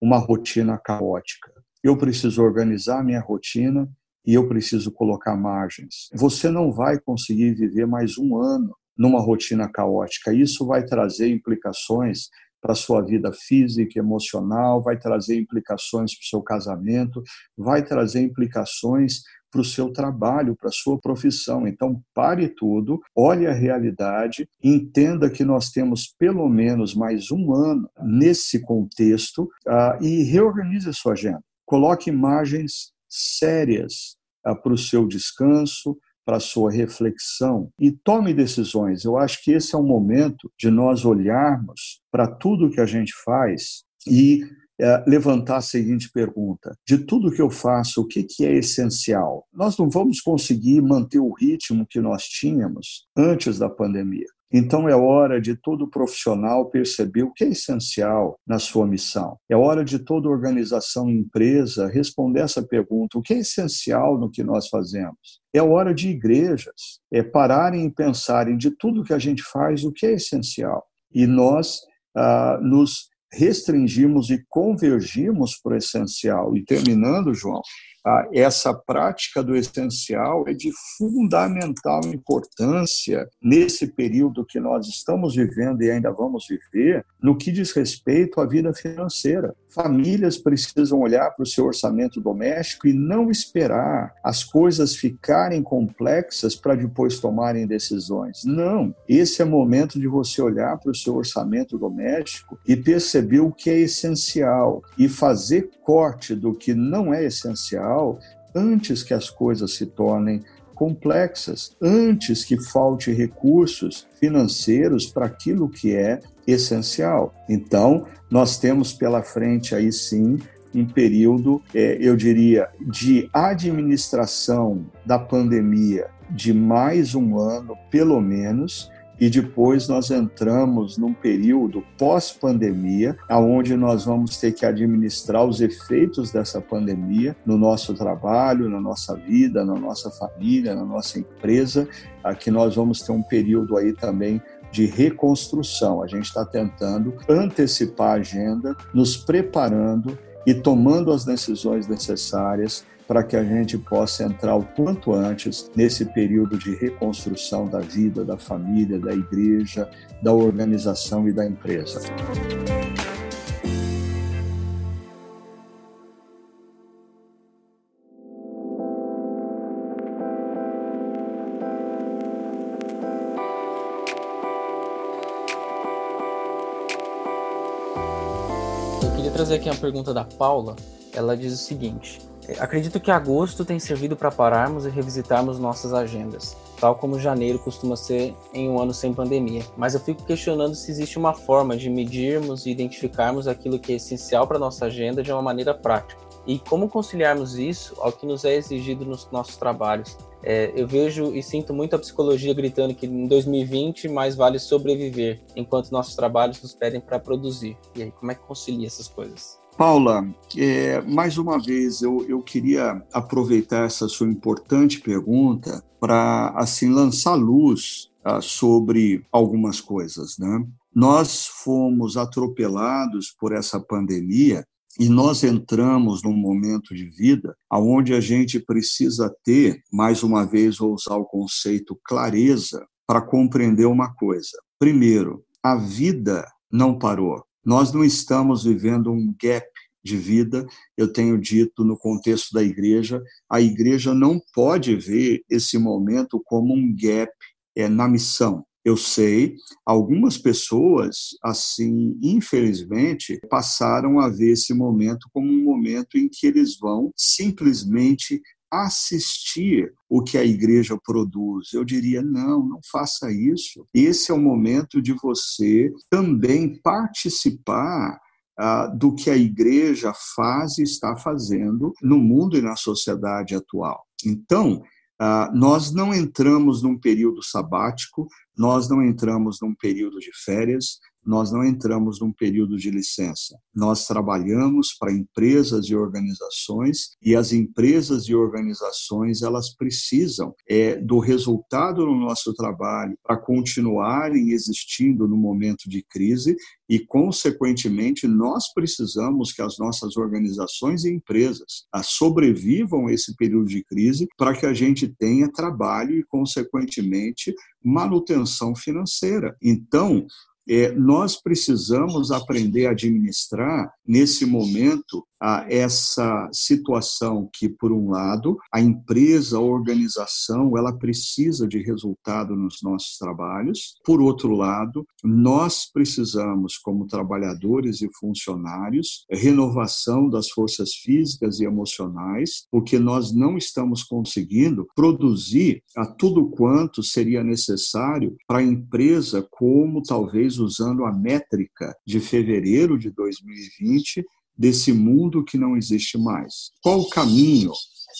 uma rotina caótica. Eu preciso organizar minha rotina e eu preciso colocar margens. Você não vai conseguir viver mais um ano numa rotina caótica. Isso vai trazer implicações para sua vida física, emocional, vai trazer implicações para o seu casamento, vai trazer implicações para o seu trabalho, para a sua profissão. Então, pare tudo, olhe a realidade, entenda que nós temos pelo menos mais um ano nesse contexto uh, e reorganize a sua agenda. Coloque imagens sérias uh, para o seu descanso, para sua reflexão e tome decisões. Eu acho que esse é o momento de nós olharmos para tudo que a gente faz e é, levantar a seguinte pergunta: de tudo que eu faço, o que, que é essencial? Nós não vamos conseguir manter o ritmo que nós tínhamos antes da pandemia. Então é hora de todo profissional perceber o que é essencial na sua missão. É hora de toda organização e empresa responder essa pergunta: o que é essencial no que nós fazemos? É hora de igrejas é pararem e pensarem de tudo que a gente faz, o que é essencial. E nós ah, nos restringimos e convergimos para o essencial. E terminando, João, essa prática do essencial é de fundamental importância nesse período que nós estamos vivendo e ainda vamos viver, no que diz respeito à vida financeira. Famílias precisam olhar para o seu orçamento doméstico e não esperar as coisas ficarem complexas para depois tomarem decisões. Não. Esse é o momento de você olhar para o seu orçamento doméstico e perceber o que é essencial e fazer corte do que não é essencial antes que as coisas se tornem complexas, antes que falte recursos financeiros para aquilo que é essencial. Então, nós temos pela frente aí sim um período, é, eu diria, de administração da pandemia de mais um ano, pelo menos, e depois nós entramos num período pós-pandemia, aonde nós vamos ter que administrar os efeitos dessa pandemia no nosso trabalho, na nossa vida, na nossa família, na nossa empresa, aqui nós vamos ter um período aí também de reconstrução. A gente está tentando antecipar a agenda, nos preparando e tomando as decisões necessárias para que a gente possa entrar o quanto antes nesse período de reconstrução da vida, da família, da igreja, da organização e da empresa. trazer aqui uma pergunta da Paula. Ela diz o seguinte: Acredito que agosto tem servido para pararmos e revisitarmos nossas agendas, tal como janeiro costuma ser em um ano sem pandemia. Mas eu fico questionando se existe uma forma de medirmos e identificarmos aquilo que é essencial para nossa agenda de uma maneira prática. E como conciliarmos isso ao que nos é exigido nos nossos trabalhos. É, eu vejo e sinto muito a psicologia gritando que em 2020 mais vale sobreviver, enquanto nossos trabalhos nos pedem para produzir. E aí, como é que concilia essas coisas? Paula, é, mais uma vez eu, eu queria aproveitar essa sua importante pergunta para assim lançar luz ah, sobre algumas coisas, né? Nós fomos atropelados por essa pandemia e nós entramos num momento de vida aonde a gente precisa ter, mais uma vez vou usar o conceito clareza para compreender uma coisa. Primeiro, a vida não parou. Nós não estamos vivendo um gap de vida, eu tenho dito no contexto da igreja, a igreja não pode ver esse momento como um gap é, na missão. Eu sei, algumas pessoas, assim, infelizmente, passaram a ver esse momento como um momento em que eles vão simplesmente assistir o que a igreja produz. Eu diria, não, não faça isso. Esse é o momento de você também participar ah, do que a igreja faz e está fazendo no mundo e na sociedade atual. Então, ah, nós não entramos num período sabático, nós não entramos num período de férias, nós não entramos num período de licença. Nós trabalhamos para empresas e organizações e as empresas e organizações elas precisam é, do resultado no nosso trabalho para continuarem existindo no momento de crise e, consequentemente, nós precisamos que as nossas organizações e empresas sobrevivam a esse período de crise para que a gente tenha trabalho e, consequentemente, manutenção financeira. Então, é, nós precisamos aprender a administrar nesse momento a essa situação que, por um lado, a empresa, a organização, ela precisa de resultado nos nossos trabalhos. Por outro lado, nós precisamos, como trabalhadores e funcionários, renovação das forças físicas e emocionais, porque nós não estamos conseguindo produzir a tudo quanto seria necessário para a empresa, como talvez usando a métrica de fevereiro de 2020 desse mundo que não existe mais. Qual o caminho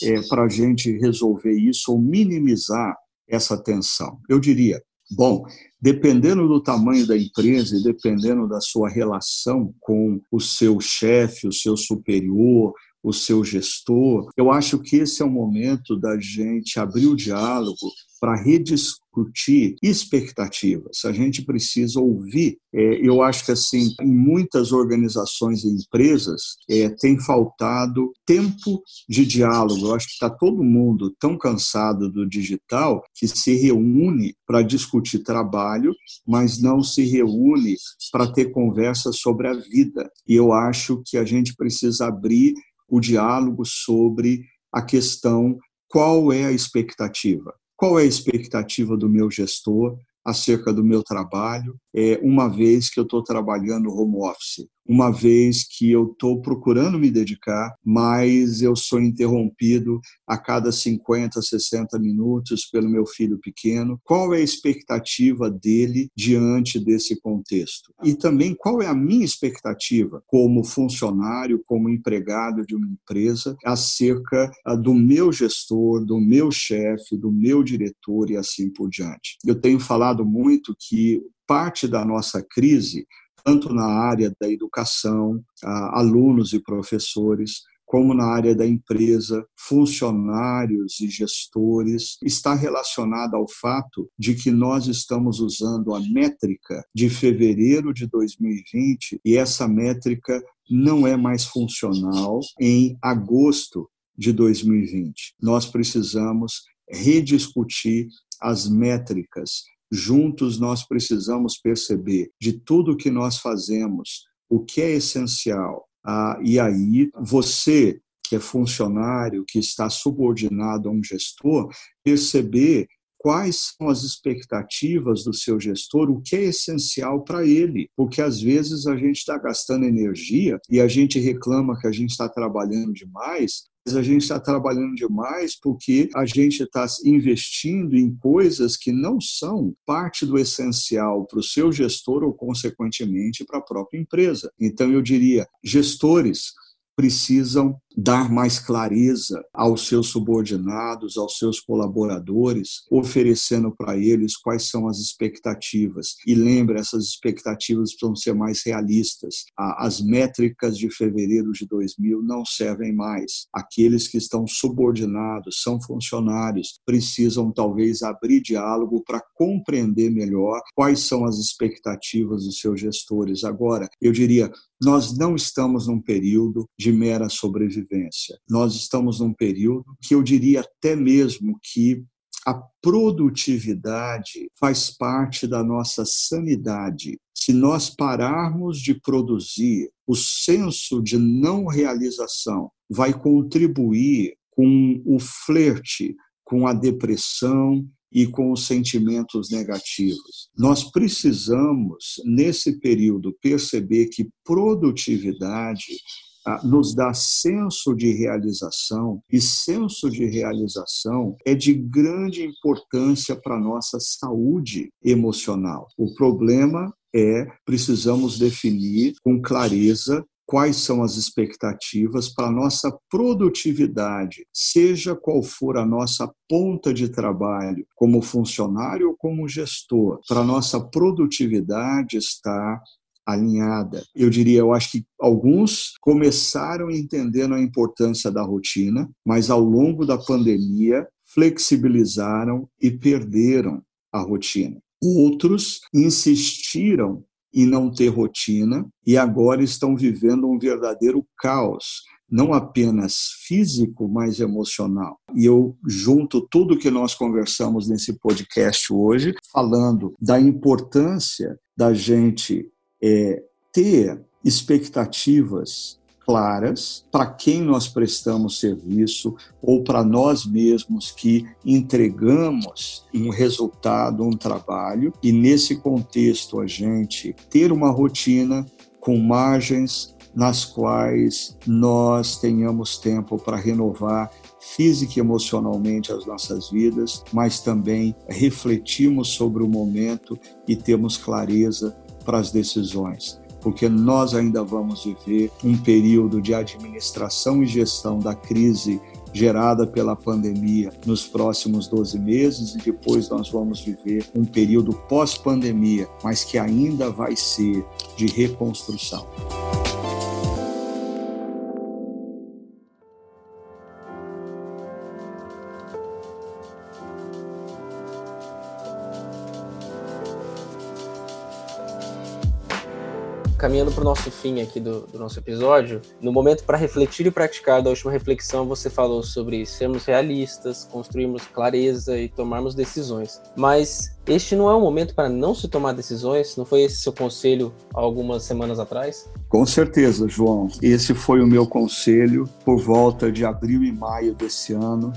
é, para a gente resolver isso ou minimizar essa tensão? Eu diria, bom, dependendo do tamanho da empresa e dependendo da sua relação com o seu chefe, o seu superior, o seu gestor. Eu acho que esse é o momento da gente abrir o diálogo para rediscutir expectativas. A gente precisa ouvir. É, eu acho que assim, em muitas organizações e empresas é, tem faltado tempo de diálogo. Eu acho que está todo mundo tão cansado do digital que se reúne para discutir trabalho, mas não se reúne para ter conversas sobre a vida. E eu acho que a gente precisa abrir o diálogo sobre a questão qual é a expectativa. Qual é a expectativa do meu gestor acerca do meu trabalho, é, uma vez que eu estou trabalhando home office? uma vez que eu estou procurando me dedicar, mas eu sou interrompido a cada 50, 60 minutos pelo meu filho pequeno. Qual é a expectativa dele diante desse contexto? E também qual é a minha expectativa como funcionário, como empregado de uma empresa, acerca ah, do meu gestor, do meu chefe, do meu diretor e assim por diante. Eu tenho falado muito que parte da nossa crise tanto na área da educação, alunos e professores, como na área da empresa, funcionários e gestores, está relacionada ao fato de que nós estamos usando a métrica de fevereiro de 2020 e essa métrica não é mais funcional em agosto de 2020. Nós precisamos rediscutir as métricas Juntos nós precisamos perceber de tudo que nós fazemos o que é essencial. Ah, e aí, você que é funcionário, que está subordinado a um gestor, perceber quais são as expectativas do seu gestor, o que é essencial para ele, porque às vezes a gente está gastando energia e a gente reclama que a gente está trabalhando demais, a gente está trabalhando demais porque a gente está investindo em coisas que não são parte do essencial para o seu gestor ou, consequentemente, para a própria empresa. Então, eu diria, gestores, precisam dar mais clareza aos seus subordinados, aos seus colaboradores, oferecendo para eles quais são as expectativas. E lembre, essas expectativas precisam ser mais realistas. As métricas de fevereiro de 2000 não servem mais. Aqueles que estão subordinados, são funcionários, precisam talvez abrir diálogo para compreender melhor quais são as expectativas dos seus gestores. Agora, eu diria, nós não estamos num período de mera sobrevivência. Nós estamos num período que eu diria até mesmo que a produtividade faz parte da nossa sanidade. Se nós pararmos de produzir, o senso de não realização vai contribuir com o flerte com a depressão, e com os sentimentos negativos. Nós precisamos, nesse período, perceber que produtividade nos dá senso de realização, e senso de realização é de grande importância para a nossa saúde emocional. O problema é precisamos definir com clareza quais são as expectativas para a nossa produtividade, seja qual for a nossa ponta de trabalho, como funcionário ou como gestor, para a nossa produtividade estar alinhada. Eu diria, eu acho que alguns começaram entendendo a importância da rotina, mas ao longo da pandemia flexibilizaram e perderam a rotina. Outros insistiram e não ter rotina e agora estão vivendo um verdadeiro caos, não apenas físico, mas emocional. E eu junto tudo que nós conversamos nesse podcast hoje, falando da importância da gente é, ter expectativas claras para quem nós prestamos serviço ou para nós mesmos que entregamos um resultado, um trabalho, e nesse contexto a gente ter uma rotina com margens nas quais nós tenhamos tempo para renovar física e emocionalmente as nossas vidas, mas também refletimos sobre o momento e temos clareza para as decisões porque nós ainda vamos viver um período de administração e gestão da crise gerada pela pandemia nos próximos 12 meses e depois nós vamos viver um período pós-pandemia, mas que ainda vai ser de reconstrução. Caminhando para o nosso fim aqui do, do nosso episódio, no momento para refletir e praticar da última reflexão, você falou sobre sermos realistas, construirmos clareza e tomarmos decisões. Mas este não é um momento para não se tomar decisões? Não foi esse seu conselho algumas semanas atrás? Com certeza, João. Esse foi o meu conselho por volta de abril e maio desse ano.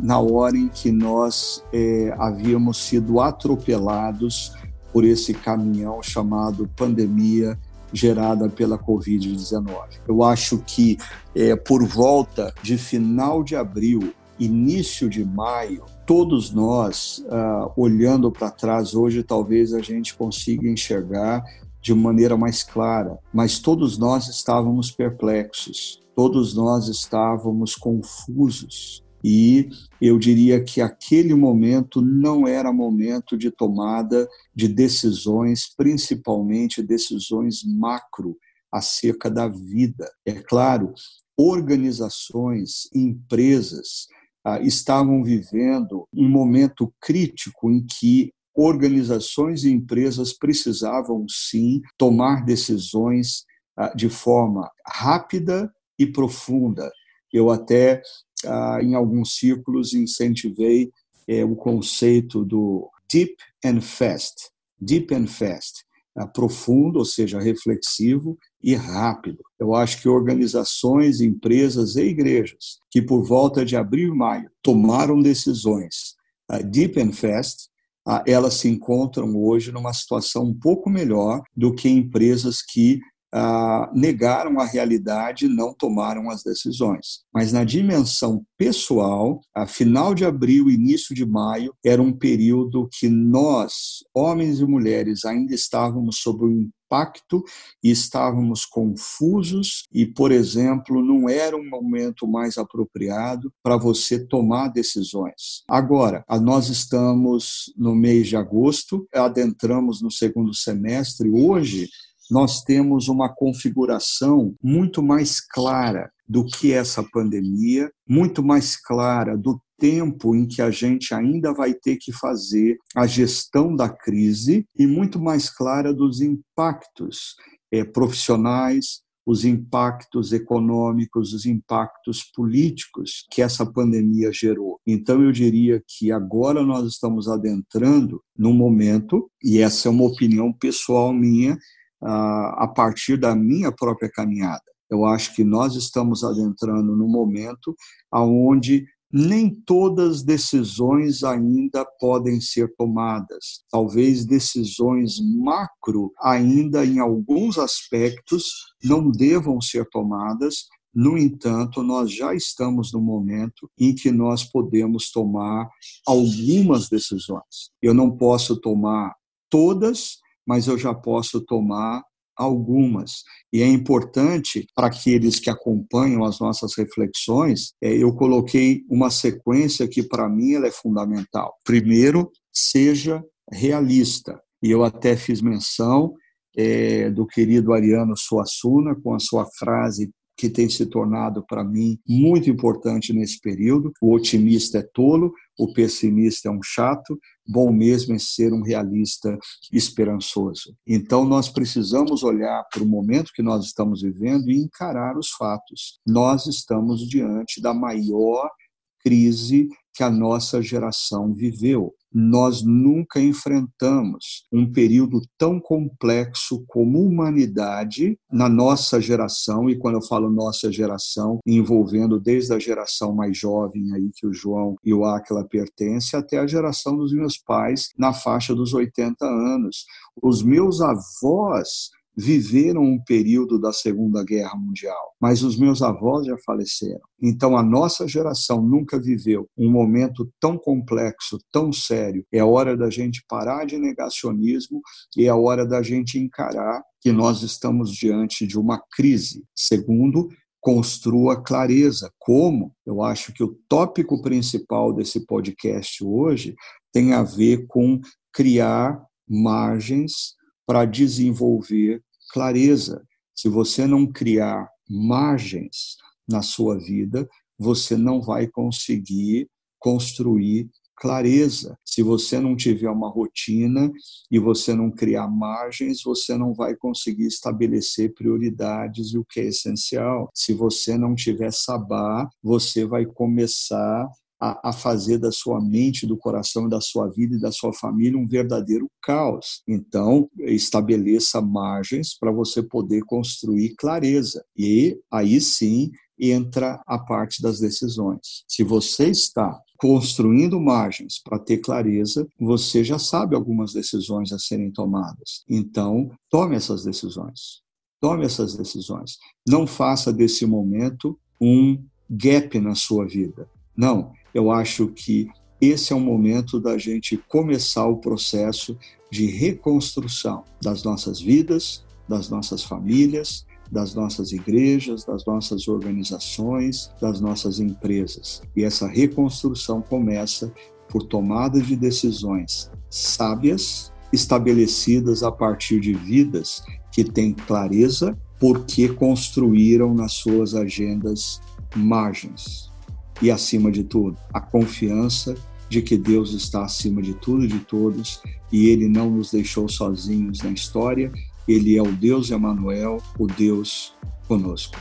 Na hora em que nós eh, havíamos sido atropelados por esse caminhão chamado pandemia gerada pela Covid-19. Eu acho que é, por volta de final de abril, início de maio, todos nós, uh, olhando para trás hoje, talvez a gente consiga enxergar de maneira mais clara, mas todos nós estávamos perplexos, todos nós estávamos confusos, e eu diria que aquele momento não era momento de tomada de decisões, principalmente decisões macro acerca da vida. É claro, organizações, empresas ah, estavam vivendo um momento crítico em que organizações e empresas precisavam sim tomar decisões ah, de forma rápida e profunda. Eu até em alguns círculos, incentivei é, o conceito do deep and fast. Deep and fast. Ah, profundo, ou seja, reflexivo e rápido. Eu acho que organizações, empresas e igrejas que por volta de abril e maio tomaram decisões Deep and Fast, elas se encontram hoje numa situação um pouco melhor do que empresas que ah, negaram a realidade não tomaram as decisões. Mas na dimensão pessoal, a final de abril, início de maio, era um período que nós, homens e mulheres, ainda estávamos sob o impacto e estávamos confusos e, por exemplo, não era um momento mais apropriado para você tomar decisões. Agora, nós estamos no mês de agosto, adentramos no segundo semestre, hoje nós temos uma configuração muito mais clara do que essa pandemia, muito mais clara do tempo em que a gente ainda vai ter que fazer a gestão da crise e muito mais clara dos impactos é, profissionais, os impactos econômicos, os impactos políticos que essa pandemia gerou. Então, eu diria que agora nós estamos adentrando num momento, e essa é uma opinião pessoal minha, a partir da minha própria caminhada. Eu acho que nós estamos adentrando no momento aonde nem todas as decisões ainda podem ser tomadas. Talvez decisões macro ainda em alguns aspectos não devam ser tomadas. No entanto, nós já estamos no momento em que nós podemos tomar algumas decisões. Eu não posso tomar todas, mas eu já posso tomar algumas. E é importante para aqueles que acompanham as nossas reflexões, é, eu coloquei uma sequência que para mim ela é fundamental. Primeiro, seja realista. E eu até fiz menção é, do querido Ariano Suassuna com a sua frase que tem se tornado para mim muito importante nesse período. O otimista é tolo, o pessimista é um chato, bom mesmo é ser um realista esperançoso. Então nós precisamos olhar para o momento que nós estamos vivendo e encarar os fatos. Nós estamos diante da maior crise que a nossa geração viveu. Nós nunca enfrentamos um período tão complexo como humanidade na nossa geração, e quando eu falo nossa geração, envolvendo desde a geração mais jovem aí que o João e o Aquila pertencem, até a geração dos meus pais na faixa dos 80 anos. Os meus avós viveram um período da Segunda Guerra Mundial, mas os meus avós já faleceram. Então a nossa geração nunca viveu um momento tão complexo, tão sério. É hora da gente parar de negacionismo e é hora da gente encarar que nós estamos diante de uma crise. Segundo, construa clareza. Como? Eu acho que o tópico principal desse podcast hoje tem a ver com criar margens para desenvolver clareza. Se você não criar margens na sua vida, você não vai conseguir construir clareza. Se você não tiver uma rotina e você não criar margens, você não vai conseguir estabelecer prioridades e o que é essencial. Se você não tiver sabá, você vai começar a, a fazer da sua mente, do coração, da sua vida e da sua família um verdadeiro caos. Então, estabeleça margens para você poder construir clareza. E aí sim entra a parte das decisões. Se você está construindo margens para ter clareza, você já sabe algumas decisões a serem tomadas. Então, tome essas decisões. Tome essas decisões. Não faça desse momento um gap na sua vida. Não, eu acho que esse é o momento da gente começar o processo de reconstrução das nossas vidas, das nossas famílias, das nossas igrejas, das nossas organizações, das nossas empresas. E essa reconstrução começa por tomada de decisões sábias, estabelecidas a partir de vidas que têm clareza, porque construíram nas suas agendas margens e, acima de tudo, a confiança de que Deus está acima de tudo e de todos e Ele não nos deixou sozinhos na história. Ele é o Deus Emanuel, o Deus conosco.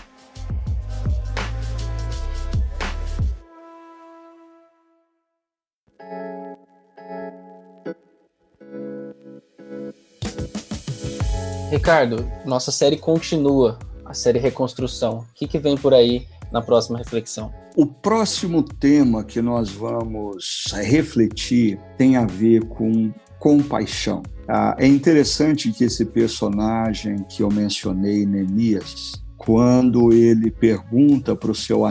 Ricardo, nossa série continua, a série Reconstrução. O que, que vem por aí na próxima reflexão? O próximo tema que nós vamos refletir tem a ver com compaixão. Ah, é interessante que esse personagem que eu mencionei, Neemias, quando ele pergunta para o seu,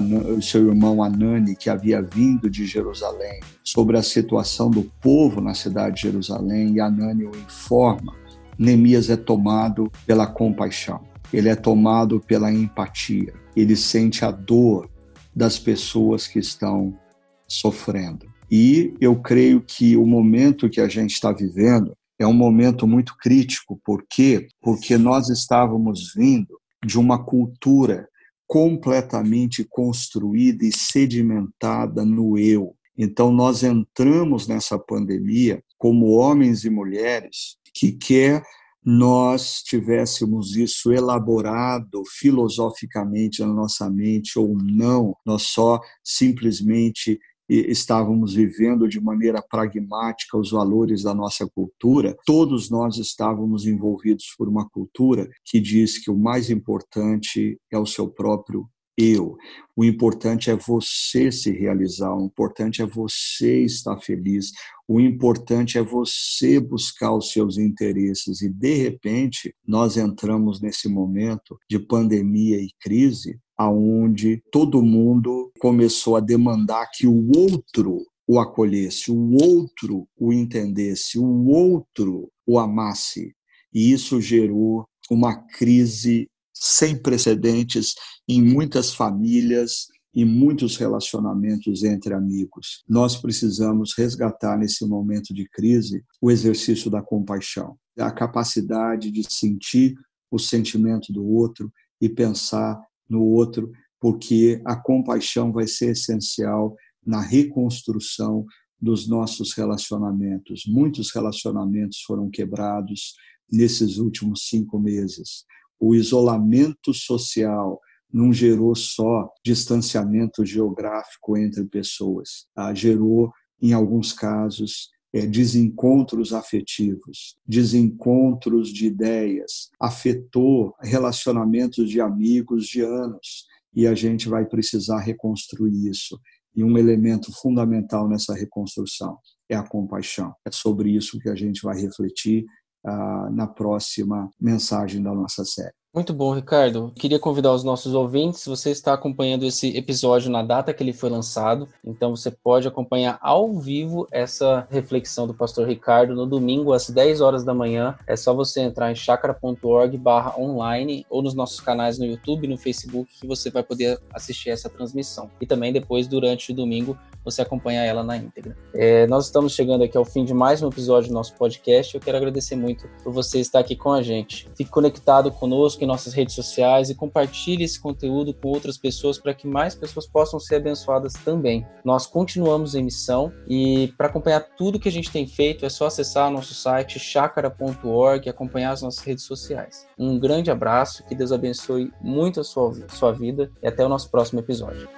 seu irmão Anani, que havia vindo de Jerusalém, sobre a situação do povo na cidade de Jerusalém, e Anani o informa, Neemias é tomado pela compaixão, ele é tomado pela empatia, ele sente a dor das pessoas que estão sofrendo. E eu creio que o momento que a gente está vivendo é um momento muito crítico, por quê? Porque nós estávamos vindo de uma cultura completamente construída e sedimentada no eu. Então nós entramos nessa pandemia como homens e mulheres que quer nós tivéssemos isso elaborado filosoficamente na nossa mente ou não, nós só simplesmente estávamos vivendo de maneira pragmática os valores da nossa cultura, todos nós estávamos envolvidos por uma cultura que diz que o mais importante é o seu próprio eu. O importante é você se realizar, o importante é você estar feliz, o importante é você buscar os seus interesses. E, de repente, nós entramos nesse momento de pandemia e crise, aonde todo mundo começou a demandar que o outro o acolhesse, o outro o entendesse, o outro o amasse. E isso gerou uma crise sem precedentes em muitas famílias e muitos relacionamentos entre amigos. Nós precisamos resgatar nesse momento de crise o exercício da compaixão, a capacidade de sentir o sentimento do outro e pensar no outro, porque a compaixão vai ser essencial na reconstrução dos nossos relacionamentos. Muitos relacionamentos foram quebrados nesses últimos cinco meses o isolamento social não gerou só distanciamento geográfico entre pessoas, tá? gerou, em alguns casos, é, desencontros afetivos, desencontros de ideias, afetou relacionamentos de amigos de anos e a gente vai precisar reconstruir isso. E um elemento fundamental nessa reconstrução é a compaixão. É sobre isso que a gente vai refletir ah, na próxima mensagem da nossa série. Muito bom, Ricardo. Queria convidar os nossos ouvintes. Você está acompanhando esse episódio na data que ele foi lançado, então você pode acompanhar ao vivo essa reflexão do pastor Ricardo no domingo às 10 horas da manhã. É só você entrar em chakra.org/online ou nos nossos canais no YouTube, no Facebook, que você vai poder assistir essa transmissão. E também depois, durante o domingo, você acompanhar ela na íntegra. É, nós estamos chegando aqui ao fim de mais um episódio do nosso podcast. Eu quero agradecer muito por você estar aqui com a gente. Fique conectado conosco nossas redes sociais e compartilhe esse conteúdo com outras pessoas para que mais pessoas possam ser abençoadas também. Nós continuamos em missão e para acompanhar tudo que a gente tem feito é só acessar nosso site chacara.org e acompanhar as nossas redes sociais. Um grande abraço, que Deus abençoe muito a sua, sua vida e até o nosso próximo episódio.